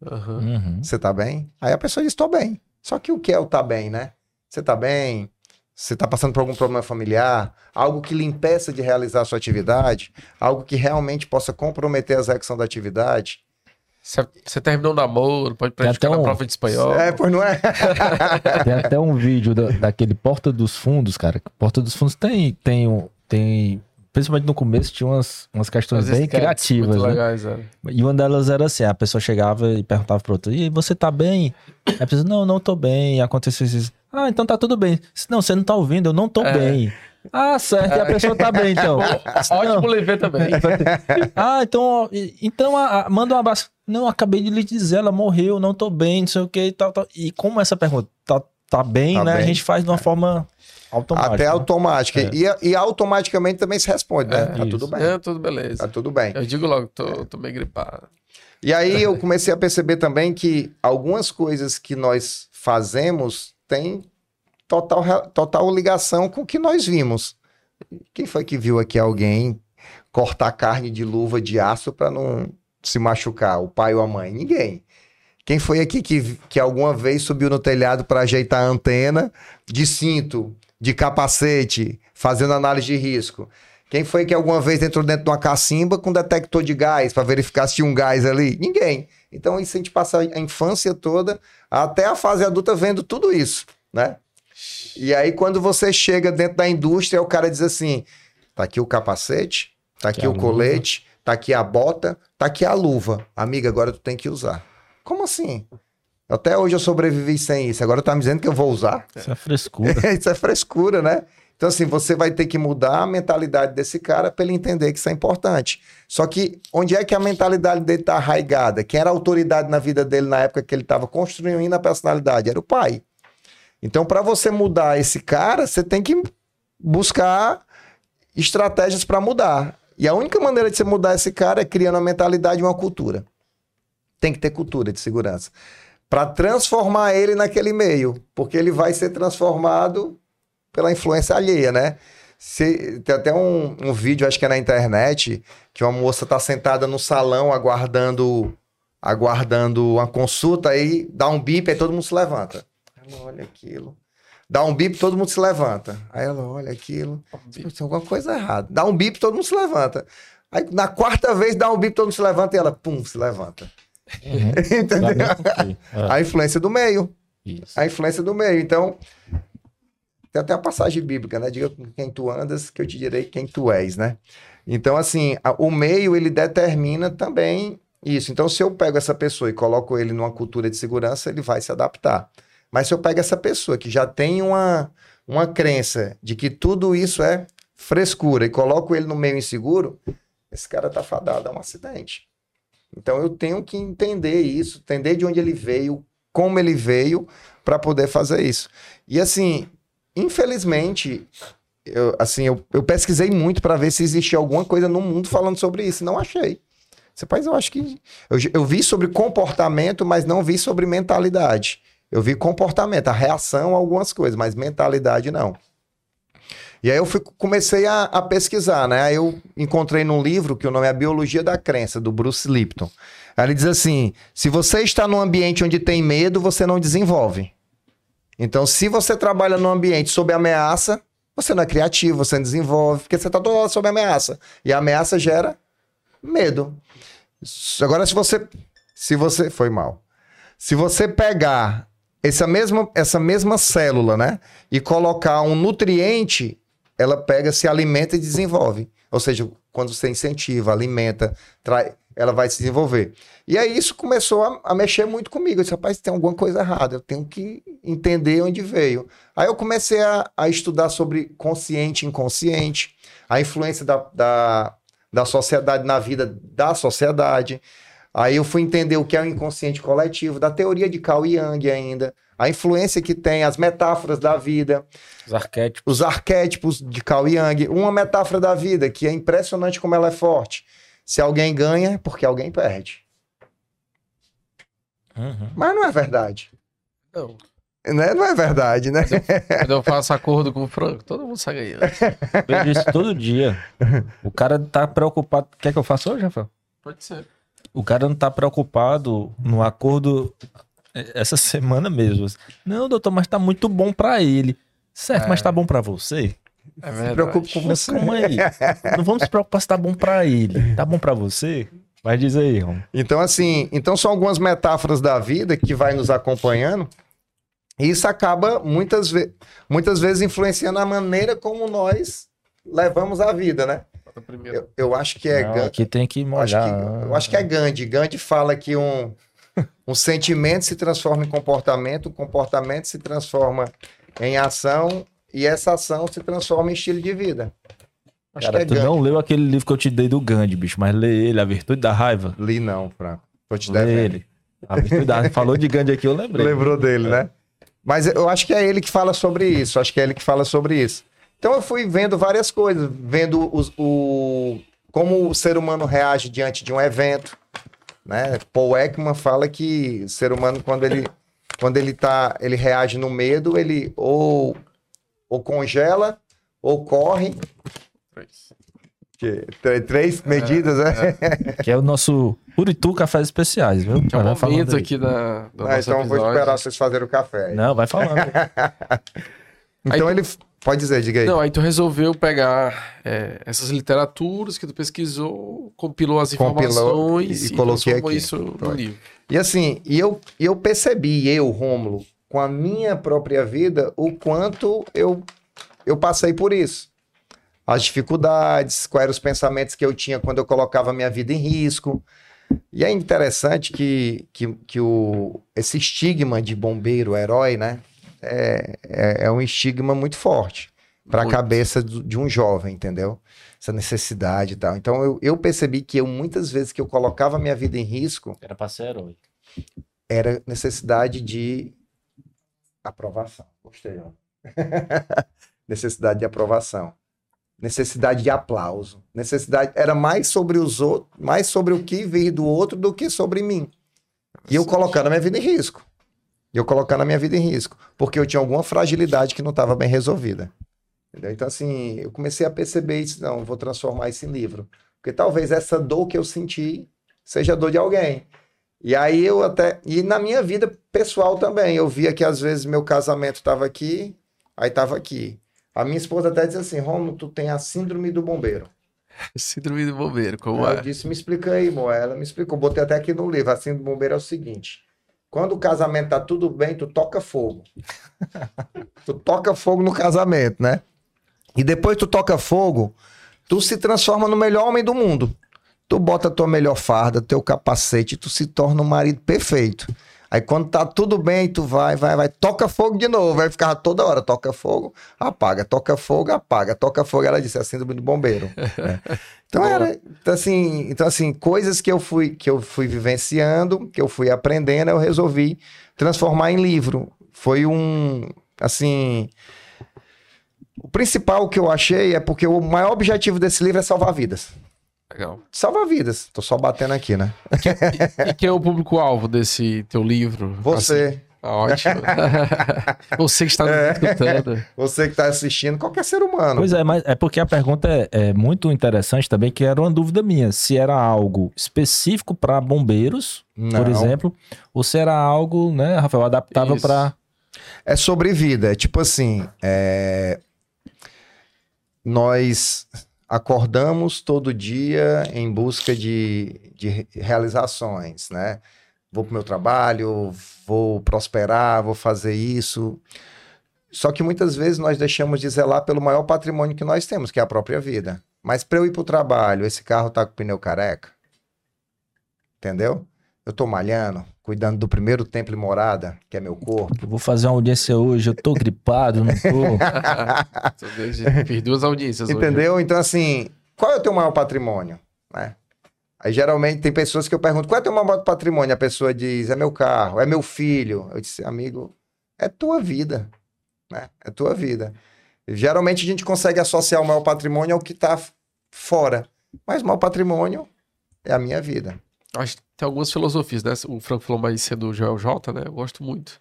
Uhum. Você tá bem? Aí a pessoa diz, tô bem. Só que o que é o tá bem, né? Você tá bem? Você tá passando por algum problema familiar? Algo que lhe impeça de realizar a sua atividade? Algo que realmente possa comprometer a execução da atividade? Você terminou o namoro, pode praticar um... na prova de espanhol. É, pois não é? *laughs* tem até um vídeo da, daquele Porta dos Fundos, cara. Porta dos Fundos tem, tem, um, tem principalmente no começo, tinha umas, umas questões bem criativas. Muito né? legais, é. E uma delas era assim: a pessoa chegava e perguntava pro outro, e você tá bem? Aí a pessoa, não, não tô bem. E aconteceu isso. Ah, então tá tudo bem. Não, você não tá ouvindo, eu não tô é. bem. Ah, certo, e a pessoa tá bem, então. *laughs* Ótimo levê também. *laughs* ah, então, então a, a, manda um abraço. Não, acabei de lhe dizer, ela morreu, não tô bem, não sei o que e tal, tal. E como essa pergunta tá, tá bem, tá né? Bem. A gente faz de uma é. forma Automática. Até né? automática. É. E, e automaticamente também se responde, né? É, tá isso. tudo bem. É, tudo beleza. Tá tudo bem. Eu digo logo, tô, tô meio gripado. E aí eu comecei a perceber também que algumas coisas que nós fazemos têm total, total ligação com o que nós vimos. Quem foi que viu aqui alguém cortar carne de luva de aço para não se machucar? O pai ou a mãe? Ninguém. Quem foi aqui que, que alguma vez subiu no telhado para ajeitar a antena de cinto de capacete, fazendo análise de risco. Quem foi que alguma vez entrou dentro de uma cacimba com detector de gás para verificar se tinha um gás ali? Ninguém. Então isso a gente passa a infância toda até a fase adulta vendo tudo isso, né? E aí quando você chega dentro da indústria, o cara diz assim: tá aqui o capacete, tá aqui, o colete, luva. tá aqui a bota, tá aqui a luva. Amiga, agora tu tem que usar. Como assim? Até hoje eu sobrevivi sem isso. Agora tá me dizendo que eu vou usar. Isso é frescura. *laughs* isso é frescura, né? Então, assim, você vai ter que mudar a mentalidade desse cara para ele entender que isso é importante. Só que onde é que a mentalidade dele está arraigada? Quem era a autoridade na vida dele na época que ele estava construindo a personalidade? Era o pai. Então, para você mudar esse cara, você tem que buscar estratégias para mudar. E a única maneira de você mudar esse cara é criando a mentalidade e uma cultura. Tem que ter cultura de segurança para transformar ele naquele meio, porque ele vai ser transformado pela influência alheia, né? Se, tem até um, um, vídeo, acho que é na internet, que uma moça está sentada no salão aguardando aguardando uma consulta, aí dá um bip, aí todo mundo se levanta. Ela olha aquilo. Dá um bip, todo mundo se levanta. Aí ela olha aquilo. Tem alguma coisa errada. Dá um bip, todo mundo se levanta. Aí na quarta vez dá um bip, todo mundo se levanta e ela, pum, se levanta. Uhum. *laughs* Entendeu? É. A influência do meio. Isso. A influência do meio. Então, tem até a passagem bíblica, né? Diga com quem tu andas, que eu te direi quem tu és, né? Então, assim, a, o meio, ele determina também isso. Então, se eu pego essa pessoa e coloco ele numa cultura de segurança, ele vai se adaptar. Mas se eu pego essa pessoa que já tem uma, uma crença de que tudo isso é frescura e coloco ele no meio inseguro, esse cara tá fadado a um acidente. Então eu tenho que entender isso, entender de onde ele veio, como ele veio, para poder fazer isso. E assim, infelizmente, eu, assim, eu, eu pesquisei muito para ver se existia alguma coisa no mundo falando sobre isso, não achei. País eu acho que. Eu, eu vi sobre comportamento, mas não vi sobre mentalidade. Eu vi comportamento, a reação a algumas coisas, mas mentalidade não. E aí eu fui, comecei a, a, pesquisar, né? Aí eu encontrei num livro que o nome é A Biologia da Crença, do Bruce Lipton. Aí ele diz assim: se você está num ambiente onde tem medo, você não desenvolve. Então, se você trabalha num ambiente sob ameaça, você não é criativo, você não desenvolve, porque você está toda hora sob ameaça. E a ameaça gera medo. Agora, se você. Se você. Foi mal. Se você pegar essa mesma, essa mesma célula, né? E colocar um nutriente ela pega, se alimenta e desenvolve. Ou seja, quando você incentiva, alimenta, trai, ela vai se desenvolver. E aí isso começou a, a, mexer muito comigo. Eu disse, rapaz, tem alguma coisa errada, eu tenho que entender onde veio. Aí eu comecei a, a estudar sobre consciente e inconsciente, a influência da, da, da sociedade na vida da sociedade. Aí eu fui entender o que é o inconsciente coletivo, da teoria de Carl Jung ainda, a influência que tem, as metáforas da vida. Os arquétipos. Os arquétipos de Carl Jung. Uma metáfora da vida que é impressionante como ela é forte. Se alguém ganha, é porque alguém perde. Uhum. Mas não é verdade. Não. Né? Não é verdade, né? Quando eu faço acordo com o Franco, todo mundo sai ganhando. Vejo isso todo dia. O cara tá preocupado. Quer que eu faça hoje, Rafael? Pode ser. O cara não tá preocupado no acordo essa semana mesmo. Não, doutor, mas tá muito bom para ele. Certo, é. mas tá bom para você? É. Se preocupe com você. Calma aí. Não vamos se preocupar se tá bom para ele. Tá bom para você? Mas diz aí, Rom. Então, assim, então são algumas metáforas da vida que vai nos acompanhando. E isso acaba muitas, ve muitas vezes influenciando a maneira como nós levamos a vida, né? Eu, eu acho que é Gandhi. Aqui tem que molhar. Eu acho que, eu acho que é Gandhi. Gandhi fala que um, um sentimento se transforma em comportamento, o comportamento se transforma em ação e essa ação se transforma em estilo de vida. Acho Cara, que é tu Gandhi. não leu aquele livro que eu te dei do Gandhi, bicho, mas lê ele, A Virtude da Raiva. Li não, Franco. Tô te lê ele. A Virtude da Raiva. Falou de Gandhi aqui, eu lembrei. *laughs* Lembrou dele, é. né? Mas eu acho que é ele que fala sobre isso. Acho que é ele que fala sobre isso. Então eu fui vendo várias coisas, vendo os, o, como o ser humano reage diante de um evento. Né? Paul Ekman fala que o ser humano, quando ele, quando ele, tá, ele reage no medo, ele ou, ou congela, ou corre. Que, três medidas, né? É. *laughs* Que é o nosso Uritu Cafés Especiais, viu? Que é o momento aqui da, do Não, Então episódio. vou esperar vocês fazerem o café. Não, vai falando. *laughs* então ele... Pode dizer, diga aí. Não, aí tu resolveu pegar é, essas literaturas que tu pesquisou, compilou as informações compilou e, e coloquei aqui. isso no livro. E assim, e eu, eu percebi, eu, Rômulo, com a minha própria vida, o quanto eu, eu passei por isso. As dificuldades, quais eram os pensamentos que eu tinha quando eu colocava a minha vida em risco. E é interessante que, que, que o, esse estigma de bombeiro, herói, né? É, é, é um estigma muito forte para a cabeça de um jovem, entendeu? Essa necessidade e tal. Então eu, eu percebi que eu, muitas vezes que eu colocava minha vida em risco. Era para ser herói. Era necessidade de aprovação. Gostei, ó. *laughs* necessidade de aprovação necessidade de aplauso, necessidade era mais sobre os outros, mais sobre o que vir do outro do que sobre mim. E eu colocando a minha vida em risco. E eu colocando a minha vida em risco, porque eu tinha alguma fragilidade que não estava bem resolvida. Entendeu? Então assim, eu comecei a perceber isso, não, vou transformar isso em livro, porque talvez essa dor que eu senti seja a dor de alguém. E aí eu até e na minha vida pessoal também, eu via que às vezes meu casamento estava aqui, aí estava aqui. A minha esposa até disse assim: Romulo, tu tem a síndrome do bombeiro. *laughs* síndrome do bombeiro, como é? Eu disse: me explica aí, Mo. Ela me explicou. Botei até aqui no livro: a síndrome do bombeiro é o seguinte. Quando o casamento tá tudo bem, tu toca fogo. *laughs* tu toca fogo no casamento, né? E depois tu toca fogo, tu se transforma no melhor homem do mundo. Tu bota a tua melhor farda, teu capacete, tu se torna um marido perfeito. Aí quando tá tudo bem, tu vai, vai, vai, toca fogo de novo. Vai ficar toda hora, toca fogo, apaga, toca fogo, apaga, toca fogo. Ela disse, é a síndrome do bombeiro. Né? *laughs* Então era, então assim, então assim, coisas que eu fui que eu fui vivenciando, que eu fui aprendendo, eu resolvi transformar em livro. Foi um, assim, o principal que eu achei é porque o maior objetivo desse livro é salvar vidas. Legal. Salva vidas. Tô só batendo aqui, né? E, e quem é o público-alvo desse teu livro? Você. Assim, ótimo. *laughs* Você que está nos é. escutando. Você que está assistindo, qualquer ser humano. Pois é, mas é porque a pergunta é, é muito interessante também, que era uma dúvida minha. Se era algo específico para bombeiros, Não. por exemplo, ou se era algo, né, Rafael, adaptável para... É sobre vida. É tipo assim, é... nós acordamos todo dia em busca de, de realizações, né? Vou para o meu trabalho, vou prosperar, vou fazer isso. Só que muitas vezes nós deixamos de zelar pelo maior patrimônio que nós temos, que é a própria vida. Mas para eu ir para o trabalho, esse carro está com pneu careca. Entendeu? Eu estou malhando, cuidando do primeiro templo e morada, que é meu corpo. Eu vou fazer uma audiência hoje, eu tô gripado, não tô. *laughs* Fiz duas audiências Entendeu? Hoje. Então, assim, qual é o teu maior patrimônio? Né? Aí geralmente tem pessoas que eu pergunto, qual é teu maior patrimônio? A pessoa diz, é meu carro, é meu filho. Eu disse, amigo, é tua vida, né? É tua vida. Geralmente a gente consegue associar o maior patrimônio ao que está fora, mas o maior patrimônio é a minha vida. Acho que tem algumas filosofias, né? O Franco falou mais cedo do Joel J, né? Eu gosto muito.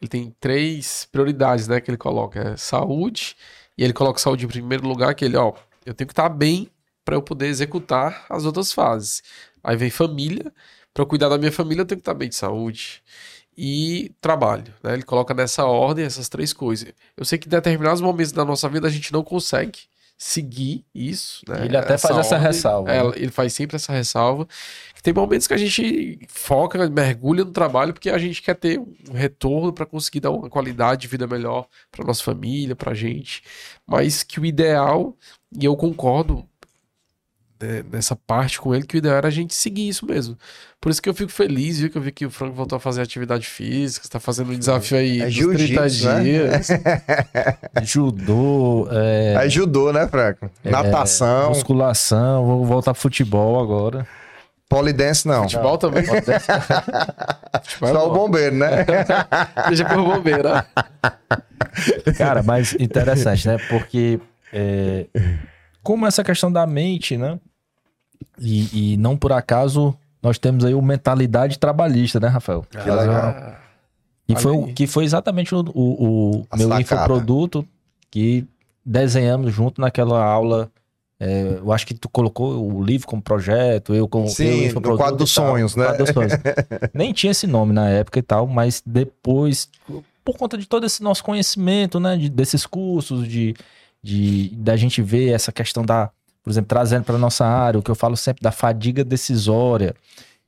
Ele tem três prioridades, né? Que ele coloca: é saúde, e ele coloca saúde em primeiro lugar, que ele, ó, eu tenho que estar bem para eu poder executar as outras fases. Aí vem família, para cuidar da minha família, eu tenho que estar bem de saúde. E trabalho, né? Ele coloca nessa ordem essas três coisas. Eu sei que em determinados momentos da nossa vida a gente não consegue seguir isso. Né? Ele até essa faz ordem, essa ressalva. É, né? Ele faz sempre essa ressalva. Tem momentos que a gente foca, mergulha no trabalho porque a gente quer ter um retorno para conseguir dar uma qualidade de vida melhor para nossa família, para a gente. Mas que o ideal, e eu concordo nessa parte com ele, que o ideal era a gente seguir isso mesmo. Por isso que eu fico feliz, viu? Que eu vi que o Franco voltou a fazer atividade física, está fazendo um desafio aí é dos 30 né? dias. Né? *laughs* judô. É... judô, né, Franco? É... Natação. Musculação, vou voltar futebol agora. Polidense não. Futebol também. Futebol é Só o bombeiro, né? *laughs* Deixa pro bombeiro. Cara, mas interessante, né? Porque é, como essa questão da mente, né? E, e, não por acaso nós temos aí o mentalidade trabalhista, né, Rafael? Que legal. E foi, que foi exatamente o, o, o meu infoproduto que desenhamos junto naquela aula. É, eu acho que tu colocou o livro como projeto, eu como Sim, eu, no quadro dos sonhos, né? Quadro dos sonhos. *laughs* Nem tinha esse nome na época e tal, mas depois, por conta de todo esse nosso conhecimento, né, de, desses cursos, de, de da gente ver essa questão da, por exemplo, trazendo para nossa área, o que eu falo sempre da fadiga decisória.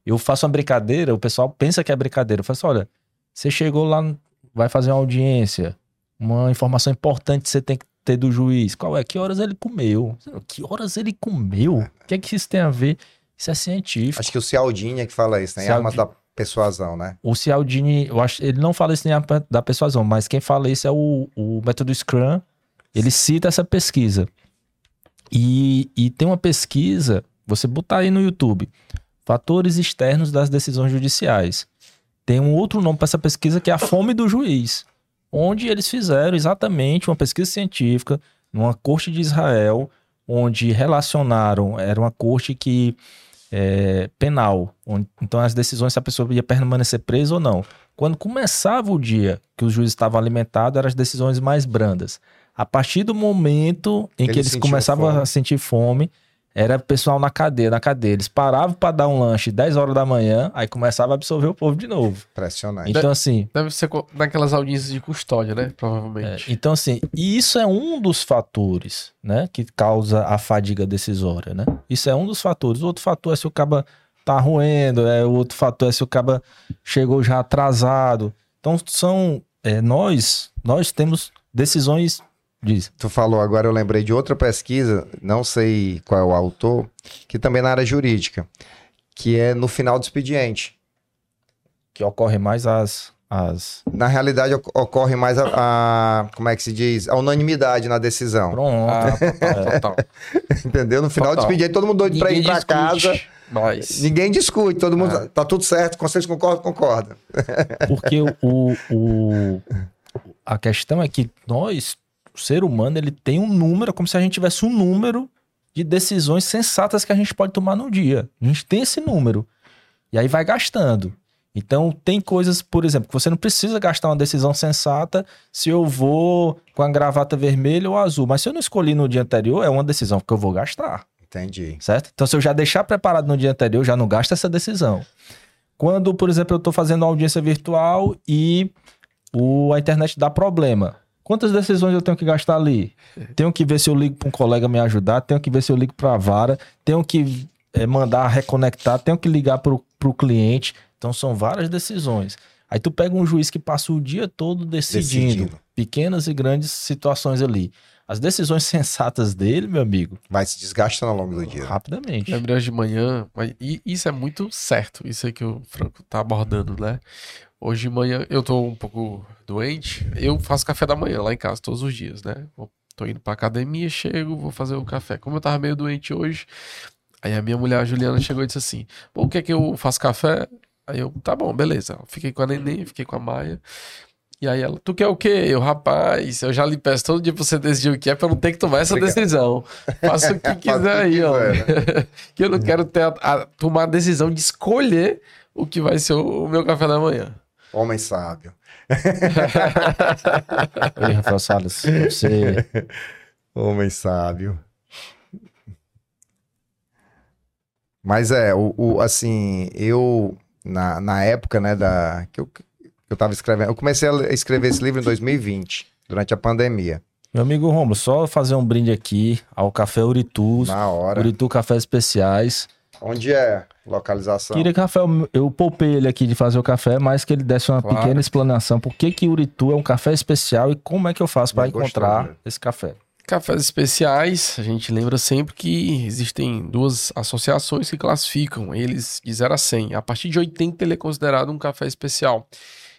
Eu faço uma brincadeira, o pessoal pensa que é brincadeira. Eu falo assim, olha, você chegou lá, vai fazer uma audiência, uma informação importante você tem que ter do juiz. Qual é? Que horas ele comeu? Que horas ele comeu? O que é que isso tem a ver? Isso é científico. Acho que o Cialdini é que fala isso, né? Cialdini... Armas da persuasão, né? O Cialdini, eu acho, ele não fala isso nem da persuasão, mas quem fala isso é o, o método Scrum. Ele cita essa pesquisa. E, e tem uma pesquisa, você botar aí no YouTube, fatores externos das decisões judiciais. Tem um outro nome para essa pesquisa que é a fome do juiz, onde eles fizeram exatamente uma pesquisa científica numa corte de Israel, onde relacionaram, era uma corte que é, penal, onde, então as decisões se a pessoa ia permanecer presa ou não. Quando começava o dia que os juízes estavam alimentados, eram as decisões mais brandas. A partir do momento em que eles começavam fome. a sentir fome, era pessoal na cadeia, na cadeia. Eles paravam para dar um lanche 10 horas da manhã, aí começava a absorver o povo de novo. Impressionante. Então, assim. Deve ser naquelas audiências de custódia, né? Provavelmente. É, então, assim, e isso é um dos fatores, né? Que causa a fadiga decisória, né? Isso é um dos fatores. O outro fator é se o caba tá ruendo, é, o outro fator é se o caba chegou já atrasado. Então, são. É, nós, nós temos decisões Diz. Tu falou agora, eu lembrei de outra pesquisa, não sei qual é o autor, que também na área jurídica, que é no final do expediente. Que ocorre mais as. as... Na realidade, ocorre mais a, a, Como é que se diz? A unanimidade na decisão. Pronto. Ah, total, *laughs* Entendeu? No final total. do expediente, todo mundo doido para ir para casa. Mas... Ninguém discute, todo mundo. É. Tá tudo certo, vocês concordam? Concorda. Porque o, o, a questão é que nós o ser humano ele tem um número, como se a gente tivesse um número de decisões sensatas que a gente pode tomar no dia. A gente tem esse número. E aí vai gastando. Então, tem coisas, por exemplo, que você não precisa gastar uma decisão sensata se eu vou com a gravata vermelha ou azul. Mas se eu não escolhi no dia anterior, é uma decisão que eu vou gastar. Entendi. Certo? Então, se eu já deixar preparado no dia anterior, eu já não gasto essa decisão. Quando, por exemplo, eu estou fazendo uma audiência virtual e o, a internet dá problema. Quantas decisões eu tenho que gastar ali? Tenho que ver se eu ligo para um colega me ajudar, tenho que ver se eu ligo para a vara, tenho que é, mandar reconectar, tenho que ligar para o cliente. Então são várias decisões. Aí tu pega um juiz que passa o dia todo decidindo, decidindo. pequenas e grandes situações ali. As decisões *laughs* sensatas dele, meu amigo. Vai se desgastando ao longo do dia. Rapidamente. Lembrei hoje de manhã, mas, e isso é muito certo, isso aí que o Franco tá abordando, né? Hoje de manhã eu tô um pouco doente. Eu faço café da manhã lá em casa todos os dias, né? Tô indo pra academia, chego, vou fazer o café. Como eu tava meio doente hoje, Aí a minha mulher, a Juliana, chegou e disse assim: o que é que eu faço café? Aí eu, tá bom, beleza. Fiquei com a neném, fiquei com a Maia. E aí ela, tu quer o quê? Eu, rapaz, eu já lhe peço todo dia pra você decidir o que é pra eu não ter que tomar essa Obrigado. decisão. Faça o que *laughs* quiser aí, ó. Né? *laughs* que eu não quero ter a, a, tomar a decisão de escolher o que vai ser o, o meu café da manhã. Homem sábio. *laughs* Oi, Rafael Salles. Você... Homem sábio. Mas é, o, o, assim, eu, na, na época, né, da, que eu, eu tava escrevendo, eu comecei a escrever esse livro em 2020, durante a pandemia. Meu amigo Romulo, só fazer um brinde aqui ao Café Uritu. Na hora. Uritu Cafés Especiais. Onde é localização? Queria que Rafael, eu poupei ele aqui de fazer o café, mas que ele desse uma claro. pequena explanação. Por que que Uritu é um café especial e como é que eu faço para encontrar gostou, esse café? Cafés especiais, a gente lembra sempre que existem duas associações que classificam eles de 0 a 100. A partir de 80 ele é considerado um café especial.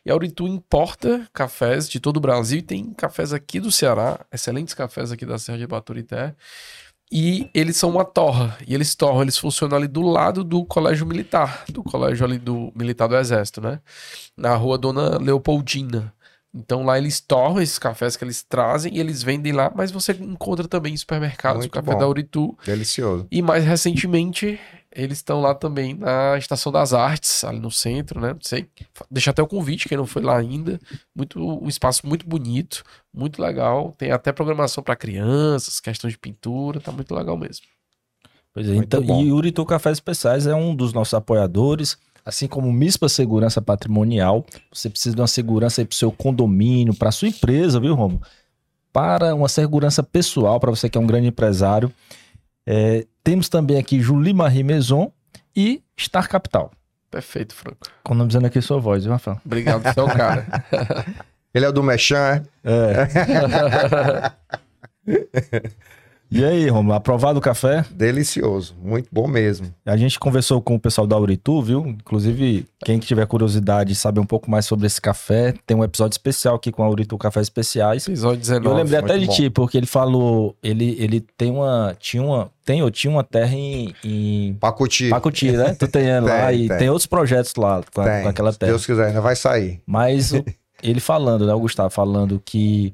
E a Uritu importa cafés de todo o Brasil e tem cafés aqui do Ceará, excelentes cafés aqui da Serra de Baturité. E eles são uma torra. E eles torram, eles funcionam ali do lado do colégio militar, do colégio ali do militar do exército, né? Na rua Dona Leopoldina. Então lá eles torram esses cafés que eles trazem e eles vendem lá, mas você encontra também em supermercados Muito o café bom. da Uritu. Delicioso. E mais recentemente, eles estão lá também na Estação das Artes, ali no centro, né? Não sei. Deixa até o convite, quem não foi lá ainda. Muito, um espaço muito bonito, muito legal. Tem até programação para crianças, questão de pintura, tá muito legal mesmo. Pois é, então, e Uritu Cafés Especiais é um dos nossos apoiadores. Assim como o MISPA Segurança Patrimonial, você precisa de uma segurança aí para o seu condomínio, para a sua empresa, viu, Romo? Para uma segurança pessoal, para você que é um grande empresário. É, temos também aqui Julie Marie Maison e Star Capital. Perfeito, Franco. Economizando aqui sua voz, viu, Rafael? Obrigado, seu *laughs* cara. Ele é o do Mechan, é? É. *laughs* *laughs* E aí, Romulo, aprovado o café? Delicioso, muito bom mesmo. A gente conversou com o pessoal da Uritu, viu? Inclusive, quem tiver curiosidade e saber um pouco mais sobre esse café, tem um episódio especial aqui com a Uritu Café Especiais. Episódio 19. Eu lembrei até de bom. ti, porque ele falou, ele, ele tem uma, tinha uma, tem ou tinha uma terra em... em... Pacuti. Pacuti, né? Tu tem *laughs* lá tem, e tem. tem outros projetos lá com, com aquela terra. Se Deus quiser, ainda vai sair. Mas *laughs* ele falando, né, o Gustavo falando que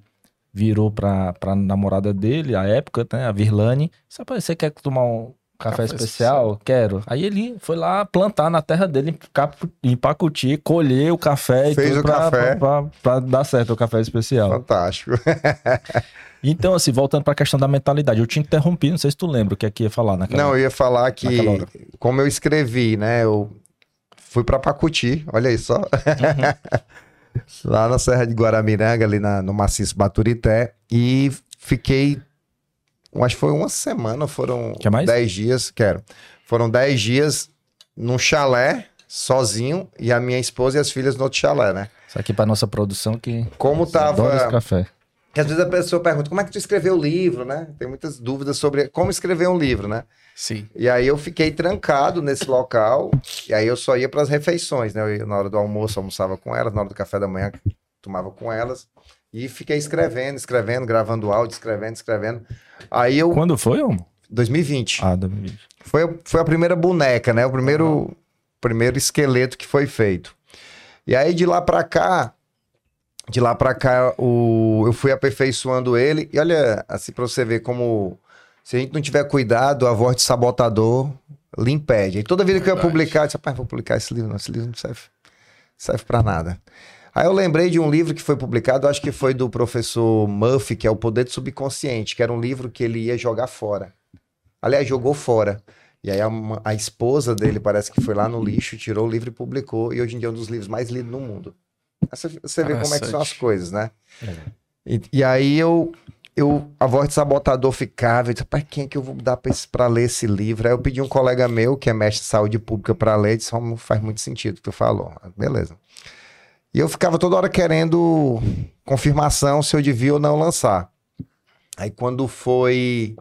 virou pra, pra namorada dele, a época, né, a Virlane. Sabe, você quer tomar um café, café especial? especial? Quero. Aí ele foi lá plantar na terra dele, em Pacuti, colher o café Fez e tudo o pra, café. Pra, pra, pra, dar certo o café especial. Fantástico. *laughs* então, assim, voltando pra questão da mentalidade, eu te interrompi, não sei se tu lembra o que é que ia falar naquela Não, eu ia falar que, como eu escrevi, né, eu fui pra Pacuti, olha aí só. Uhum. *laughs* lá na Serra de Guaramiranga, ali na, no maciço Baturité, e fiquei, acho que foi uma semana, foram Quer mais? dez dias, quero, foram dez dias num chalé, sozinho, e a minha esposa e as filhas no outro chalé, né? Isso aqui para nossa produção que... Como tava... café. Que às vezes a pessoa pergunta, como é que tu escreveu o livro, né? Tem muitas dúvidas sobre como escrever um livro, né? Sim. E aí eu fiquei trancado nesse local, e aí eu só ia para as refeições, né? Eu, na hora do almoço almoçava com elas, na hora do café da manhã tomava com elas, e fiquei escrevendo, escrevendo, gravando áudio, escrevendo, escrevendo. Aí eu... Quando foi, Homo? 2020. Ah, 2020. Foi, foi a primeira boneca, né? O primeiro, uhum. primeiro esqueleto que foi feito. E aí de lá para cá, de lá para cá, o, eu fui aperfeiçoando ele. E olha, assim, para você ver como, se a gente não tiver cuidado, a voz de sabotador lhe impede. E toda vida que eu ia publicar, eu disse, rapaz, vou publicar esse livro, não, esse livro não serve, serve para nada. Aí eu lembrei de um livro que foi publicado, acho que foi do professor Murphy, que é O Poder do Subconsciente, que era um livro que ele ia jogar fora. Aliás, jogou fora. E aí a, a esposa dele parece que foi lá no lixo, tirou o livro e publicou, e hoje em dia é um dos livros mais lidos no mundo. Você vê como é que são as coisas, né? É. E, e, aí eu, eu, a voz de sabotador ficava, eu disse, pai, quem é que eu vou dar para ler esse livro? Aí eu pedi um colega meu, que é mestre de saúde pública, para ler, disse, não faz muito sentido o que tu falou. Beleza. E eu ficava toda hora querendo confirmação se eu devia ou não lançar. Aí quando foi.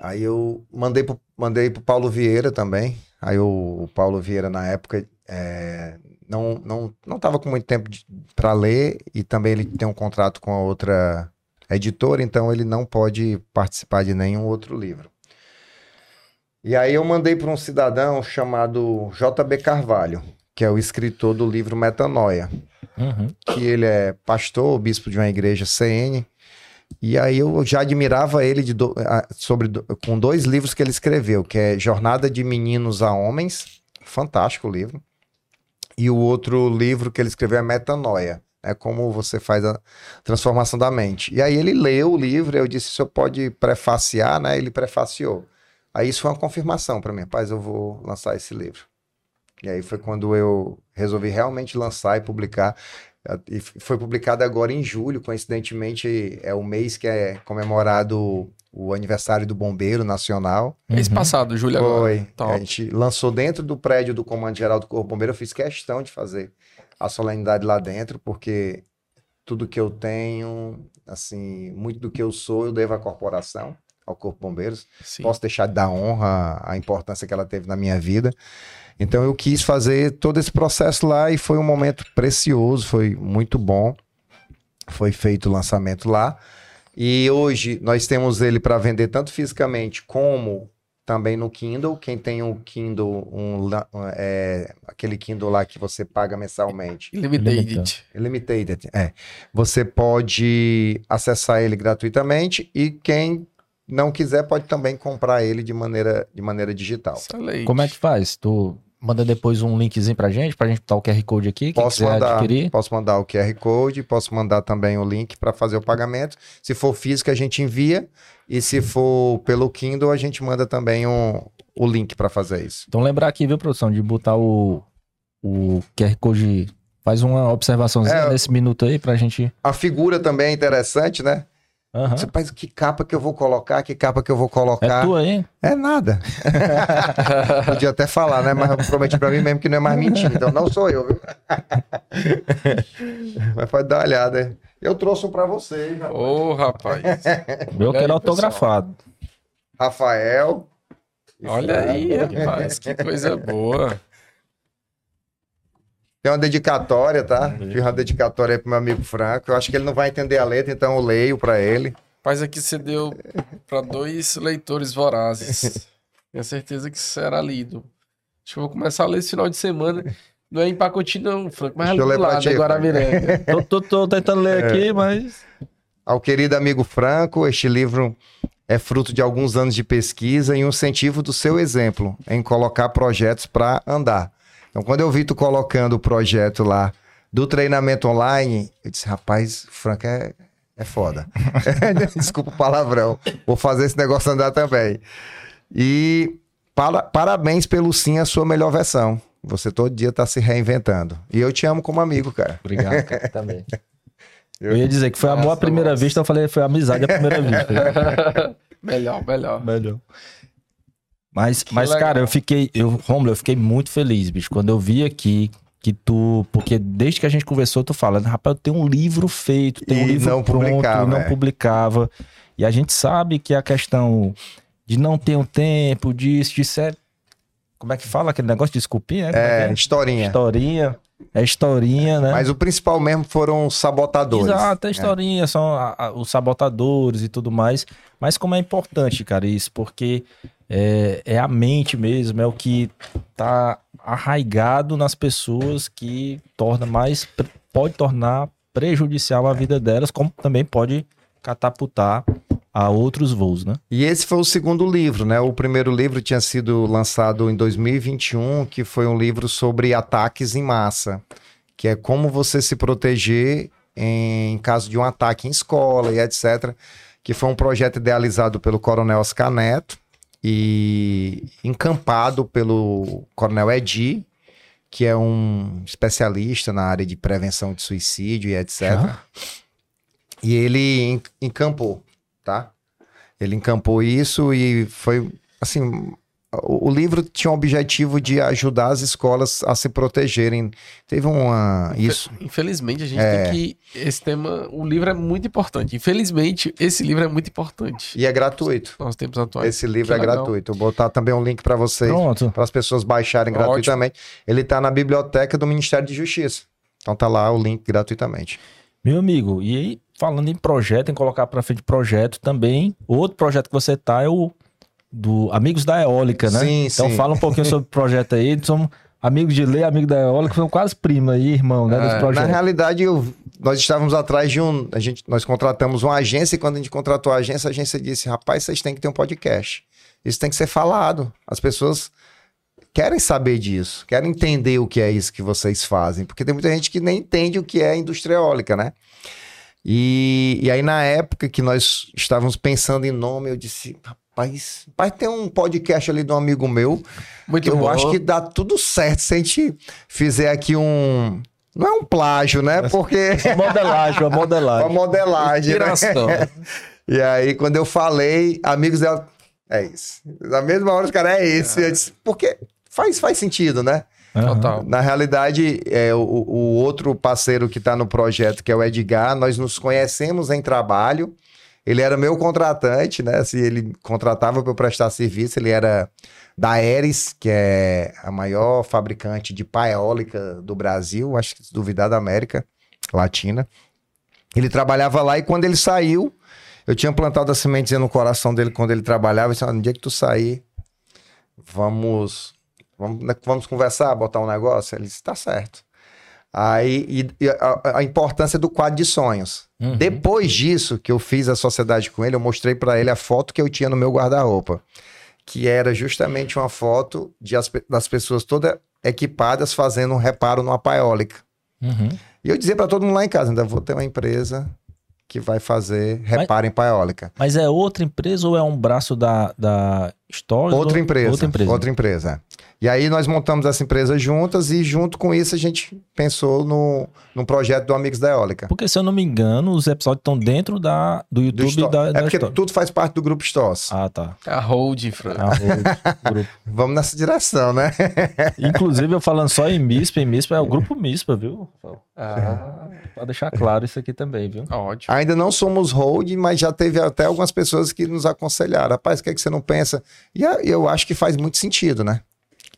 Aí eu mandei pro, mandei pro Paulo Vieira também. Aí o, o Paulo Vieira, na época, é, não não não estava com muito tempo para ler e também ele tem um contrato com a outra editora, então ele não pode participar de nenhum outro livro. E aí eu mandei para um cidadão chamado JB Carvalho, que é o escritor do livro Metanoia. Uhum. Que ele é pastor, bispo de uma igreja CN. E aí eu já admirava ele de do, sobre, com dois livros que ele escreveu, que é Jornada de Meninos a Homens, fantástico livro. E o outro livro que ele escreveu é Metanoia, é como você faz a transformação da mente. E aí ele leu o livro, eu disse, o senhor pode prefaciar, né? Ele prefaciou. Aí isso foi uma confirmação para mim, rapaz, eu vou lançar esse livro. E aí foi quando eu resolvi realmente lançar e publicar. E foi publicado agora em julho, coincidentemente é o mês que é comemorado o aniversário do Bombeiro Nacional. Mês uhum. passado, julho agora. Foi. A gente lançou dentro do prédio do Comando Geral do Corpo Bombeiro. Eu fiz questão de fazer a solenidade lá dentro, porque tudo que eu tenho, assim, muito do que eu sou, eu devo à corporação, ao Corpo Bombeiros. Sim. Posso deixar de dar honra à importância que ela teve na minha vida. Então eu quis fazer todo esse processo lá e foi um momento precioso, foi muito bom. Foi feito o lançamento lá. E hoje nós temos ele para vender tanto fisicamente como também no Kindle. Quem tem o Kindle, um, é, aquele Kindle lá que você paga mensalmente. Limited. Limited, é. Você pode acessar ele gratuitamente e quem não quiser pode também comprar ele de maneira, de maneira digital. Excelente. Como é que faz? Tu manda depois um linkzinho pra gente, pra gente botar o QR Code aqui, posso mandar, adquirir. Posso mandar o QR Code, posso mandar também o link para fazer o pagamento. Se for físico, a gente envia. E se for pelo Kindle, a gente manda também um, o link para fazer isso. Então lembrar aqui, viu, produção, de botar o, o QR Code. Faz uma observaçãozinha é, nesse minuto aí pra gente. A figura também é interessante, né? Uhum. Você faz que capa que eu vou colocar, que capa que eu vou colocar. É tua, hein? É nada. *laughs* Podia até falar, né? Mas eu prometi pra mim mesmo que não é mais mentira. Então não sou eu, viu? *laughs* Mas pode dar uma olhada. Eu trouxe um pra vocês. Ô, oh, rapaz. Meu quero autografado. Rafael. Olha aí, rapaz. Que coisa boa. Tem uma dedicatória, tá? Uhum. Fiz uma dedicatória aí pro meu amigo Franco. Eu acho que ele não vai entender a letra, então eu leio para ele. Mas aqui você deu para dois leitores vorazes. *laughs* Tenho certeza que será lido. Acho que eu vou começar a ler esse final de semana. Não é em pacotinho, não, Franco, mas Deixa ali do lado, ti, Guaramiranga. tô, tô, tô, tentando ler *laughs* é. aqui, mas. Ao querido amigo Franco, este livro é fruto de alguns anos de pesquisa e um incentivo do seu exemplo em colocar projetos para andar. Então, quando eu vi tu colocando o projeto lá do treinamento online, eu disse, rapaz, Frank é, é foda. *laughs* Desculpa o palavrão. Vou fazer esse negócio andar também. E para, parabéns pelo sim a sua melhor versão. Você todo dia tá se reinventando. E eu te amo como amigo, cara. Obrigado, cara, *laughs* também. Eu... eu ia dizer que foi amor à primeira vista, eu falei foi amizade à primeira vista. *laughs* melhor, melhor. Melhor. Mas, mas cara, eu fiquei, eu, Romulo, eu fiquei muito feliz, bicho, quando eu vi aqui que tu, porque desde que a gente conversou, tu falando, rapaz, eu tenho um livro feito, tem um livro não pronto, publicava, e não é. publicava. E a gente sabe que a questão de não ter um tempo, disso, disso é. Como é que fala aquele negócio de desculpinha? É, é, é, historinha. Historinha. É historinha, né? Mas o principal mesmo foram os sabotadores. Exato, é historinha, é. são a, a, os sabotadores e tudo mais. Mas como é importante, cara, isso, porque é, é a mente mesmo, é o que tá arraigado nas pessoas que torna mais pode tornar prejudicial a vida delas, como também pode catapultar a outros voos, né? E esse foi o segundo livro, né? O primeiro livro tinha sido lançado em 2021, que foi um livro sobre ataques em massa, que é como você se proteger em caso de um ataque em escola e etc. Que foi um projeto idealizado pelo Coronel Oscar Neto, e encampado pelo Coronel Edi, que é um especialista na área de prevenção de suicídio e etc. E ele encampou, tá? Ele encampou isso e foi assim o, livro tinha o objetivo de ajudar as escolas a se protegerem. Teve uma. Isso. Infelizmente, a gente é... tem que. Esse tema. O livro é muito importante. Infelizmente, esse livro é muito importante. E é gratuito. Nós tempos atuais. Esse livro que é legal. gratuito. Vou botar também um link para vocês. Para as pessoas baixarem Ótimo. gratuitamente. Ele está na biblioteca do Ministério de Justiça. Então tá lá o link gratuitamente. Meu amigo, e aí, falando em projeto, em colocar para frente projeto também, outro projeto que você tá é o do Amigos da Eólica, né? Sim, então sim. fala um pouquinho sobre o *laughs* projeto aí. Somos amigos de Lê, amigo da Eólica, são quase prima aí, irmão, né? É, na realidade, eu, nós estávamos atrás de um. A gente, nós contratamos uma agência e quando a gente contratou a agência, a agência disse: rapaz, vocês têm que ter um podcast. Isso tem que ser falado. As pessoas querem saber disso, querem entender o que é isso que vocês fazem, porque tem muita gente que nem entende o que é indústria eólica, né? E, e aí, na época que nós estávamos pensando em nome, eu disse: rapaz, vai ter um podcast ali de um amigo meu. Muito eu bom. acho que dá tudo certo se a gente fizer aqui um. Não é um plágio, né? Porque. *laughs* Uma modelagem, uma *laughs* modelagem. Uma modelagem. Né? *laughs* E aí, quando eu falei, amigos dela. É isso. Na mesma hora, os caras, é isso. É. Eu disse, porque faz, faz sentido, né? Total. Na realidade, é, o, o outro parceiro que está no projeto, que é o Edgar, nós nos conhecemos em trabalho. Ele era meu contratante, né? Se ele contratava para eu prestar serviço, ele era da Aeres, que é a maior fabricante de pá eólica do Brasil, acho que se duvidar da América Latina. Ele trabalhava lá e quando ele saiu, eu tinha plantado a sementezinha no coração dele quando ele trabalhava. Eu disse, ah, no dia que tu sair, vamos Vamos, né, vamos conversar, botar um negócio? Ele disse, tá certo. Aí, e, e a, a, importância do quadro de sonhos. Uhum. Depois disso, que eu fiz a sociedade com ele, eu mostrei para ele a foto que eu tinha no meu guarda-roupa. Que era justamente uma foto de as, das pessoas todas equipadas fazendo um reparo numa paiólica. Uhum. E eu dizia para todo mundo lá em casa: ainda vou ter uma empresa que vai fazer reparo mas, em paiólica. Mas é outra empresa ou é um braço da, da Stories? Outra empresa. Outra empresa. Outra empresa. E aí nós montamos essa empresa juntas e junto com isso a gente pensou no, no projeto do Amigos da Eólica. Porque se eu não me engano, os episódios estão dentro da, do YouTube do da, da, É porque tudo faz parte do grupo Stoss. Ah, tá. É a hold, Fran. É a hold. *laughs* Vamos nessa direção, né? *laughs* Inclusive, eu falando só em MISPA, em MISPA é o grupo MISPA, viu? Ah. Pra deixar claro isso aqui também, viu? Ótimo. Ainda não somos hold, mas já teve até algumas pessoas que nos aconselharam. Rapaz, o que, é que você não pensa? E eu acho que faz muito sentido, né?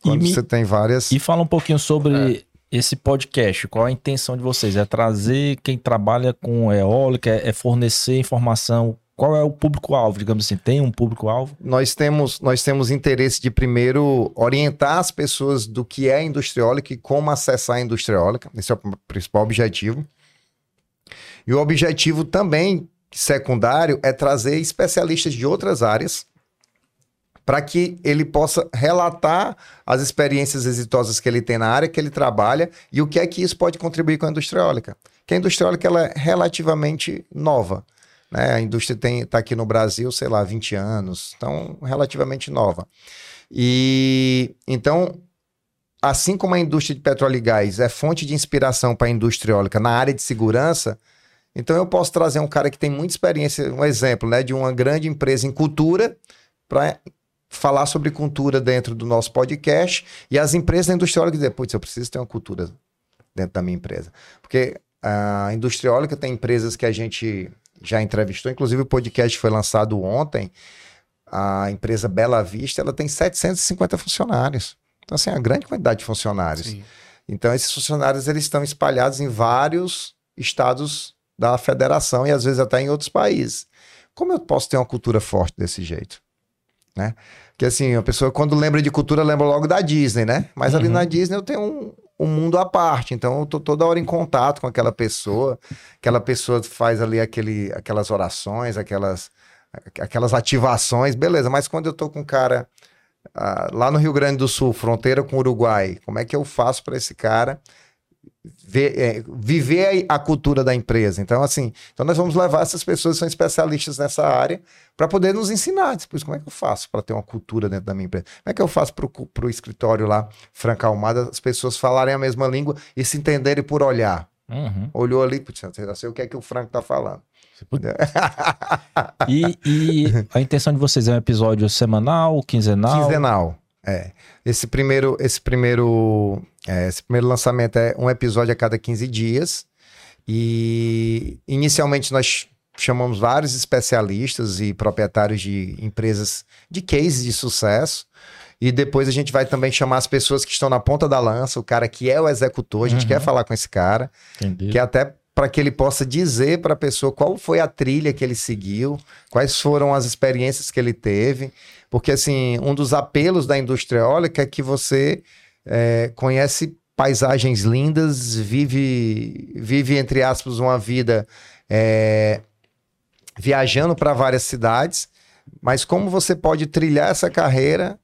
Quando me... você tem várias. E fala um pouquinho sobre é. esse podcast. Qual a intenção de vocês? É trazer quem trabalha com eólica, é fornecer informação qual é o público-alvo, digamos assim? Tem um público-alvo? Nós temos, nós temos interesse de primeiro orientar as pessoas do que é a indústria eólica e como acessar a indústria eólica. Esse é o principal objetivo. E o objetivo também secundário é trazer especialistas de outras áreas para que ele possa relatar as experiências exitosas que ele tem na área que ele trabalha e o que é que isso pode contribuir com a indústria eólica. Que a indústria eólica ela é relativamente nova. Né? A indústria está aqui no Brasil, sei lá, 20 anos, então relativamente nova. E então, assim como a indústria de petróleo e gás é fonte de inspiração para a indústria eólica na área de segurança, então eu posso trazer um cara que tem muita experiência, um exemplo, né, de uma grande empresa em cultura para falar sobre cultura dentro do nosso podcast e as empresas da indústria eólica dizer, putz, eu preciso ter uma cultura dentro da minha empresa. Porque a indústria eólica tem empresas que a gente já entrevistou, inclusive o podcast foi lançado ontem, a empresa Bela Vista, ela tem 750 funcionários. Então, assim, é uma grande quantidade de funcionários. Sim. Então, esses funcionários, eles estão espalhados em vários estados da federação e às vezes até em outros países. Como eu posso ter uma cultura forte desse jeito? Né? Que assim, a pessoa quando lembra de cultura lembra logo da Disney, né? Mas uhum. ali na Disney eu tenho um, um mundo à parte, então eu tô toda hora em contato com aquela pessoa, aquela pessoa faz ali aquele, aquelas orações, aquelas, aquelas ativações, beleza, mas quando eu tô com um cara uh, lá no Rio Grande do Sul, fronteira com o Uruguai, como é que eu faço para esse cara ver, é, viver a cultura da empresa. Então, assim, então nós vamos levar essas pessoas que são especialistas nessa área para poder nos ensinar. Depois, como é que eu faço para ter uma cultura dentro da minha empresa? Como é que eu faço para o escritório lá, Franca Almada, as pessoas falarem a mesma língua e se entenderem por olhar? Uhum. Olhou ali, putz, eu sei o que é que o Franco está falando. *laughs* e, e, a intenção de vocês é um episódio semanal, quinzenal? Quinzenal, é. Esse primeiro, esse primeiro é, esse primeiro lançamento é um episódio a cada 15 dias. E inicialmente nós chamamos vários especialistas e proprietários de empresas de cases de sucesso. E depois a gente vai também chamar as pessoas que estão na ponta da lança, o cara que é o executor, a gente uhum. quer falar com esse cara, Entendi. que até para que ele possa dizer para a pessoa qual foi a trilha que ele seguiu, quais foram as experiências que ele teve, porque assim um dos apelos da indústria eólica é que você é, conhece paisagens lindas, vive vive entre aspas uma vida é, viajando para várias cidades, mas como você pode trilhar essa carreira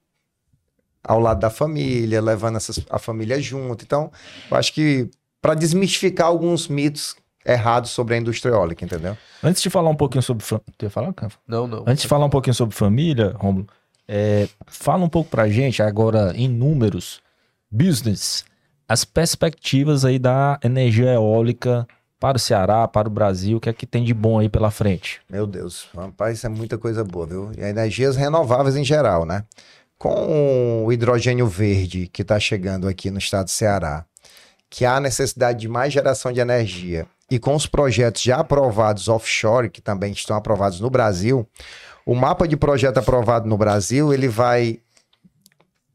ao lado da família, levando essas, a família junto. Então, eu acho que para desmistificar alguns mitos errados sobre a indústria eólica, entendeu? Antes de falar um pouquinho sobre. Tu ia falar, Não, não. Antes de falar um pouquinho sobre família, Romulo, é, fala um pouco pra gente agora em números, business, as perspectivas aí da energia eólica para o Ceará, para o Brasil, o que é que tem de bom aí pela frente? Meu Deus, rapaz, isso é muita coisa boa, viu? E energias renováveis em geral, né? Com o hidrogênio verde que está chegando aqui no estado do Ceará, que há necessidade de mais geração de energia, e com os projetos já aprovados offshore, que também estão aprovados no Brasil, o mapa de projeto aprovado no Brasil, ele vai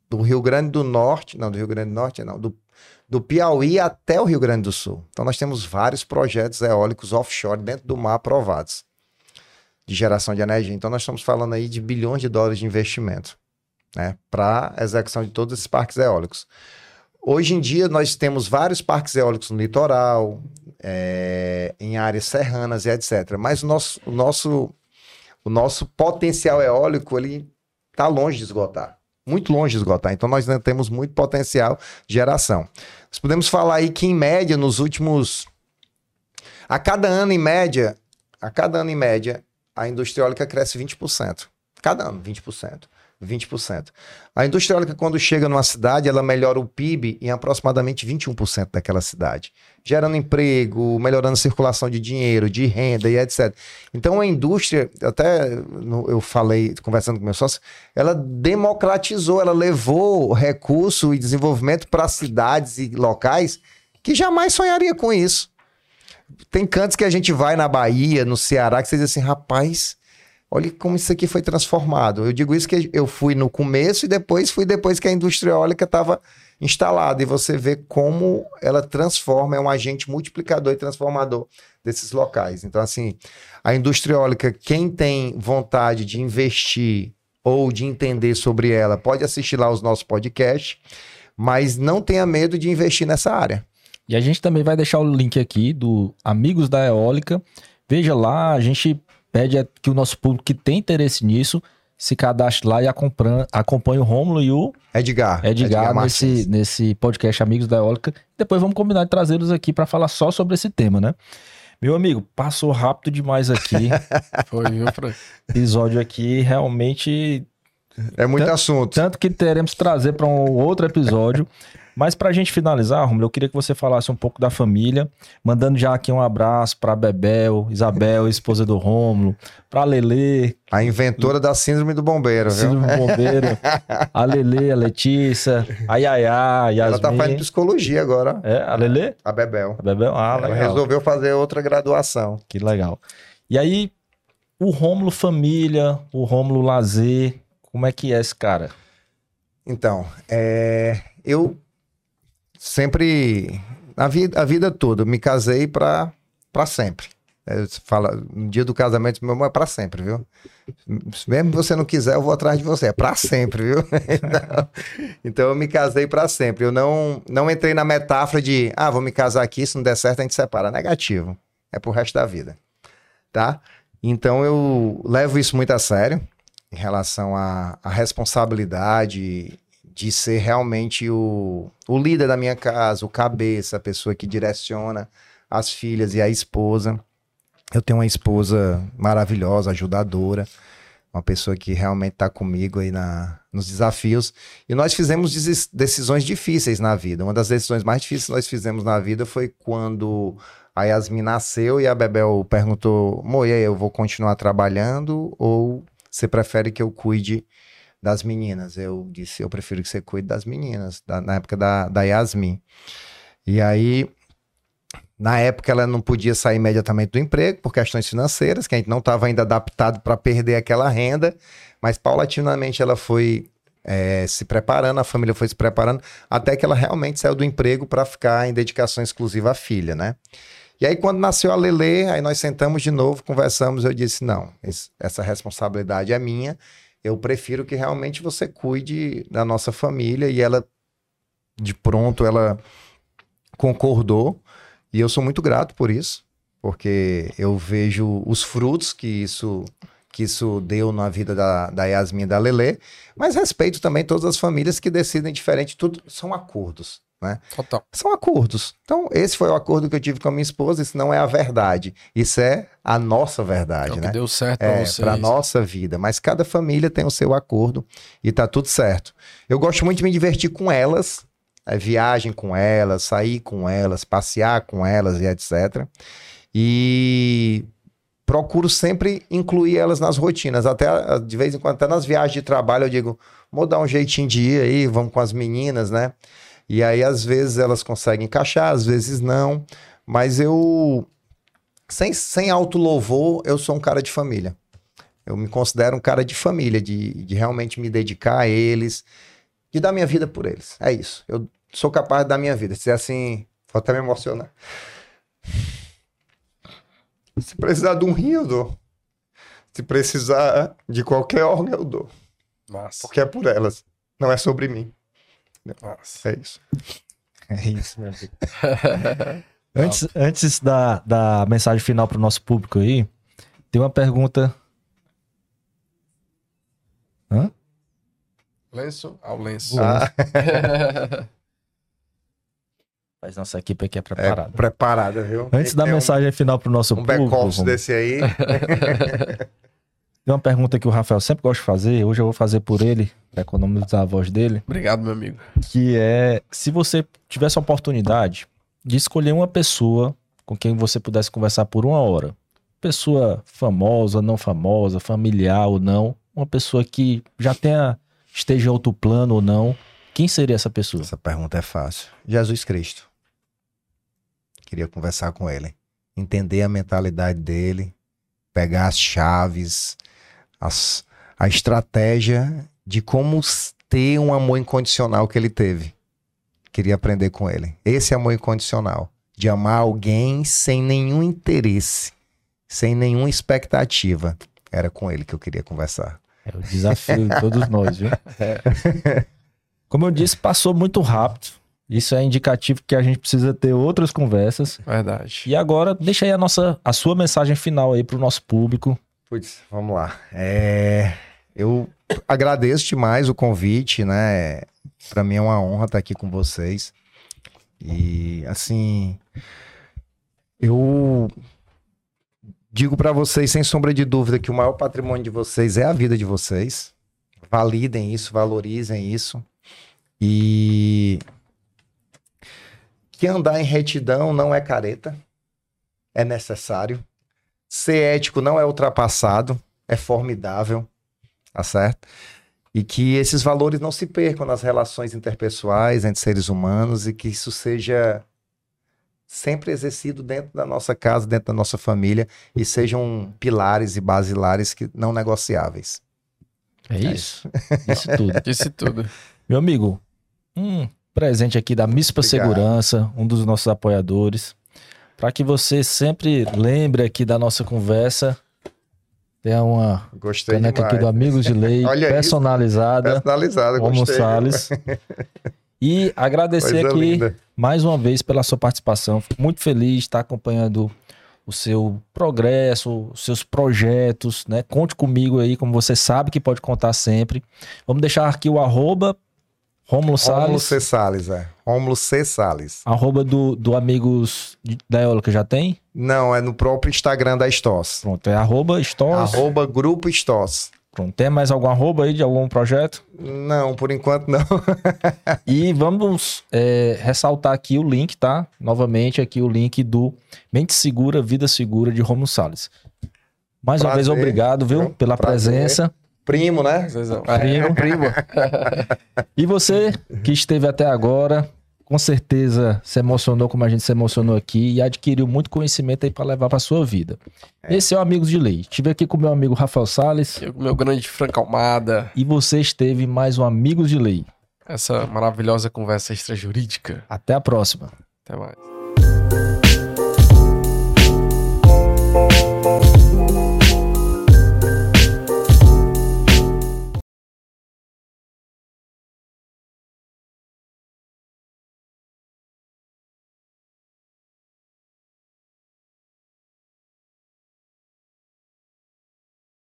do Rio Grande do Norte, não, do Rio Grande do Norte, não, do, do Piauí até o Rio Grande do Sul. Então nós temos vários projetos eólicos offshore dentro do mar aprovados de geração de energia. Então nós estamos falando aí de bilhões de dólares de investimento, né, para execução de todos esses parques eólicos. Hoje em dia, nós temos vários parques eólicos no litoral, é, em áreas serranas e etc. Mas o nosso, o nosso, o nosso potencial eólico ele está longe de esgotar. Muito longe de esgotar. Então, nós ainda temos muito potencial de geração. Nós podemos falar aí que, em média, nos últimos. A cada ano, em média, a cada ano, em média, a indústria eólica cresce 20%. Cada ano, 20%. 20%. A indústria eólica, quando chega numa cidade, ela melhora o PIB em aproximadamente 21% daquela cidade, gerando emprego, melhorando circulação de dinheiro, de renda e etc. Então a indústria, até eu falei, conversando com meu sócio, ela democratizou, ela levou recurso e desenvolvimento para cidades e locais que jamais sonharia com isso. Tem cantos que a gente vai na Bahia, no Ceará, que você diz assim, rapaz, Olha como isso aqui foi transformado. Eu digo isso que eu fui no começo e depois fui depois que a indústria eólica estava instalada. E você vê como ela transforma, é um agente multiplicador e transformador desses locais. Então, assim, a indústria eólica, quem tem vontade de investir ou de entender sobre ela, pode assistir lá os nossos podcasts, mas não tenha medo de investir nessa área. E a gente também vai deixar o link aqui do Amigos da Eólica. Veja lá, a gente pede que o nosso público que tem interesse nisso se cadastre lá e acompanhe o Rômulo e o Edgar, Edgar, Edgar nesse, nesse podcast Amigos da Eólica. Depois vamos combinar de trazê-los aqui para falar só sobre esse tema, né? Meu amigo, passou rápido demais aqui. *laughs* Foi, viu, Fran? Episódio aqui realmente. É muito tanto, assunto. Tanto que teremos que trazer para um outro episódio. Mas para a gente finalizar, Romulo, eu queria que você falasse um pouco da família, mandando já aqui um abraço para Bebel, Isabel, esposa do Romulo, para Lele, a inventora da síndrome do bombeiro, síndrome viu? Síndrome do bombeiro. a Lele, a Letícia, a Yaya, a Yasmin. Ela tá fazendo psicologia agora. É, a Lele? A Bebel. A Bebel, ah, Ela legal. resolveu fazer outra graduação. Que legal. E aí, o Rômulo família, o Rômulo lazer, como é que é esse cara? Então, é... eu sempre, a vida, a vida toda, me casei para sempre. É, fala, no dia do casamento, meu irmão, é para sempre, viu? Mesmo você não quiser, eu vou atrás de você. É para sempre, viu? *laughs* então, então, eu me casei para sempre. Eu não, não entrei na metáfora de, ah, vou me casar aqui, se não der certo a gente separa. Negativo. É pro resto da vida. Tá? Então eu levo isso muito a sério em relação à responsabilidade de ser realmente o, o líder da minha casa, o cabeça, a pessoa que direciona as filhas e a esposa. Eu tenho uma esposa maravilhosa, ajudadora, uma pessoa que realmente está comigo aí na, nos desafios. E nós fizemos decisões difíceis na vida. Uma das decisões mais difíceis que nós fizemos na vida foi quando a Yasmin nasceu e a Bebel perguntou: Moia, eu vou continuar trabalhando ou você prefere que eu cuide das meninas. Eu disse, eu prefiro que você cuide das meninas, da, na época da, da Yasmin. E aí, na época, ela não podia sair imediatamente do emprego por questões financeiras, que a gente não estava ainda adaptado para perder aquela renda, mas paulatinamente ela foi é, se preparando, a família foi se preparando, até que ela realmente saiu do emprego para ficar em dedicação exclusiva à filha, né? E aí, quando nasceu a Lele, aí nós sentamos de novo, conversamos. Eu disse: não, essa responsabilidade é minha. Eu prefiro que realmente você cuide da nossa família. E ela, de pronto, ela concordou. E eu sou muito grato por isso, porque eu vejo os frutos que isso que isso deu na vida da, da Yasmin e da Lele, mas respeito também todas as famílias que decidem diferente, tudo são acordos. Né? Total. São acordos. Então, esse foi o acordo que eu tive com a minha esposa. Isso não é a verdade. Isso é a nossa verdade, é né? deu certo é, para a nossa vida. Mas cada família tem o seu acordo e tá tudo certo. Eu gosto muito de me divertir com elas, é, viagem com elas, sair com elas, passear com elas e etc. E procuro sempre incluir elas nas rotinas. Até de vez em quando, até nas viagens de trabalho, eu digo, vou dar um jeitinho de ir aí, vamos com as meninas, né? E aí, às vezes, elas conseguem encaixar, às vezes não. Mas eu, sem, sem auto-louvor, eu sou um cara de família. Eu me considero um cara de família, de, de realmente me dedicar a eles, de dar minha vida por eles. É isso. Eu sou capaz de dar minha vida. Se é assim, vou até me emocionar. Se precisar de um rim, eu dou. Se precisar de qualquer órgão, eu dou. Porque é por elas. Não é sobre mim. Nossa. É isso. É isso, meu amigo. *laughs* antes antes da, da mensagem final para o nosso público aí, tem uma pergunta. Hã? Lenço ao lenço. Ah. *laughs* Mas nossa equipe aqui é preparada. É preparada, viu? Antes da mensagem um, final para o nosso um público. Um back-office desse aí. *laughs* Tem uma pergunta que o Rafael sempre gosta de fazer, hoje eu vou fazer por ele, para economizar a voz dele. Obrigado, meu amigo. Que é, se você tivesse a oportunidade de escolher uma pessoa com quem você pudesse conversar por uma hora, pessoa famosa, não famosa, familiar ou não, uma pessoa que já tenha, esteja em outro plano ou não, quem seria essa pessoa? Essa pergunta é fácil. Jesus Cristo. Queria conversar com ele, entender a mentalidade dele, pegar as chaves, as, a estratégia de como ter um amor incondicional que ele teve. Queria aprender com ele. Esse amor incondicional. De amar alguém sem nenhum interesse, sem nenhuma expectativa. Era com ele que eu queria conversar. É o desafio de todos nós, viu? *laughs* É. *laughs* Como eu disse, passou muito rápido. Isso é indicativo que a gente precisa ter outras conversas. Verdade. E agora, deixa aí a nossa, a sua mensagem final aí para o nosso público. Putz, vamos lá. É, eu agradeço demais o convite, né? Para mim é uma honra estar aqui com vocês. E assim, eu digo para vocês sem sombra de dúvida que o maior patrimônio de vocês é a vida de vocês. Validem isso, valorizem isso. E que andar em retidão não é careta, é necessário. Ser ético não é ultrapassado, é formidável, tá certo? E que esses valores não se percam nas relações interpessoais entre seres humanos e que isso seja sempre exercido dentro da nossa casa, dentro da nossa família e sejam pilares e basilares que não negociáveis. É isso. É isso tudo. Isso tudo. *laughs* Meu amigo, um presente aqui da Mispa Obrigado. Segurança, um dos nossos apoiadores para que você sempre lembre aqui da nossa conversa. Tem uma gostei caneca demais. aqui do Amigos de Lei, *laughs* personalizada. Isso. Personalizada, Romo gostei. Salles. E agradecer Coisa aqui linda. mais uma vez pela sua participação. Fico muito feliz de estar acompanhando o seu progresso, os seus projetos, né? Conte comigo aí, como você sabe que pode contar sempre. Vamos deixar aqui o arroba Rômulo Salles. Rômulo C. Salles, é. Rômulo C. Salles. Arroba do, do Amigos da Eólica já tem? Não, é no próprio Instagram da Stos. Pronto, é arroba Stos. Arroba Grupo Stos. Pronto, tem mais algum arroba aí de algum projeto? Não, por enquanto não. *laughs* e vamos é, ressaltar aqui o link, tá? Novamente aqui o link do Mente Segura, Vida Segura de Romulo Salles. Mais Prazer. uma vez, obrigado, viu, pela Prazer. presença. Primo, né? Primo, primo. *laughs* e você que esteve até agora, com certeza se emocionou como a gente se emocionou aqui e adquiriu muito conhecimento aí para levar para sua vida. É. Esse é o Amigos de Lei. Estive aqui com meu amigo Rafael Sales. Eu com meu grande Franca Almada. E você esteve mais um Amigos de Lei. Essa maravilhosa conversa extrajurídica. Até a próxima. Até mais.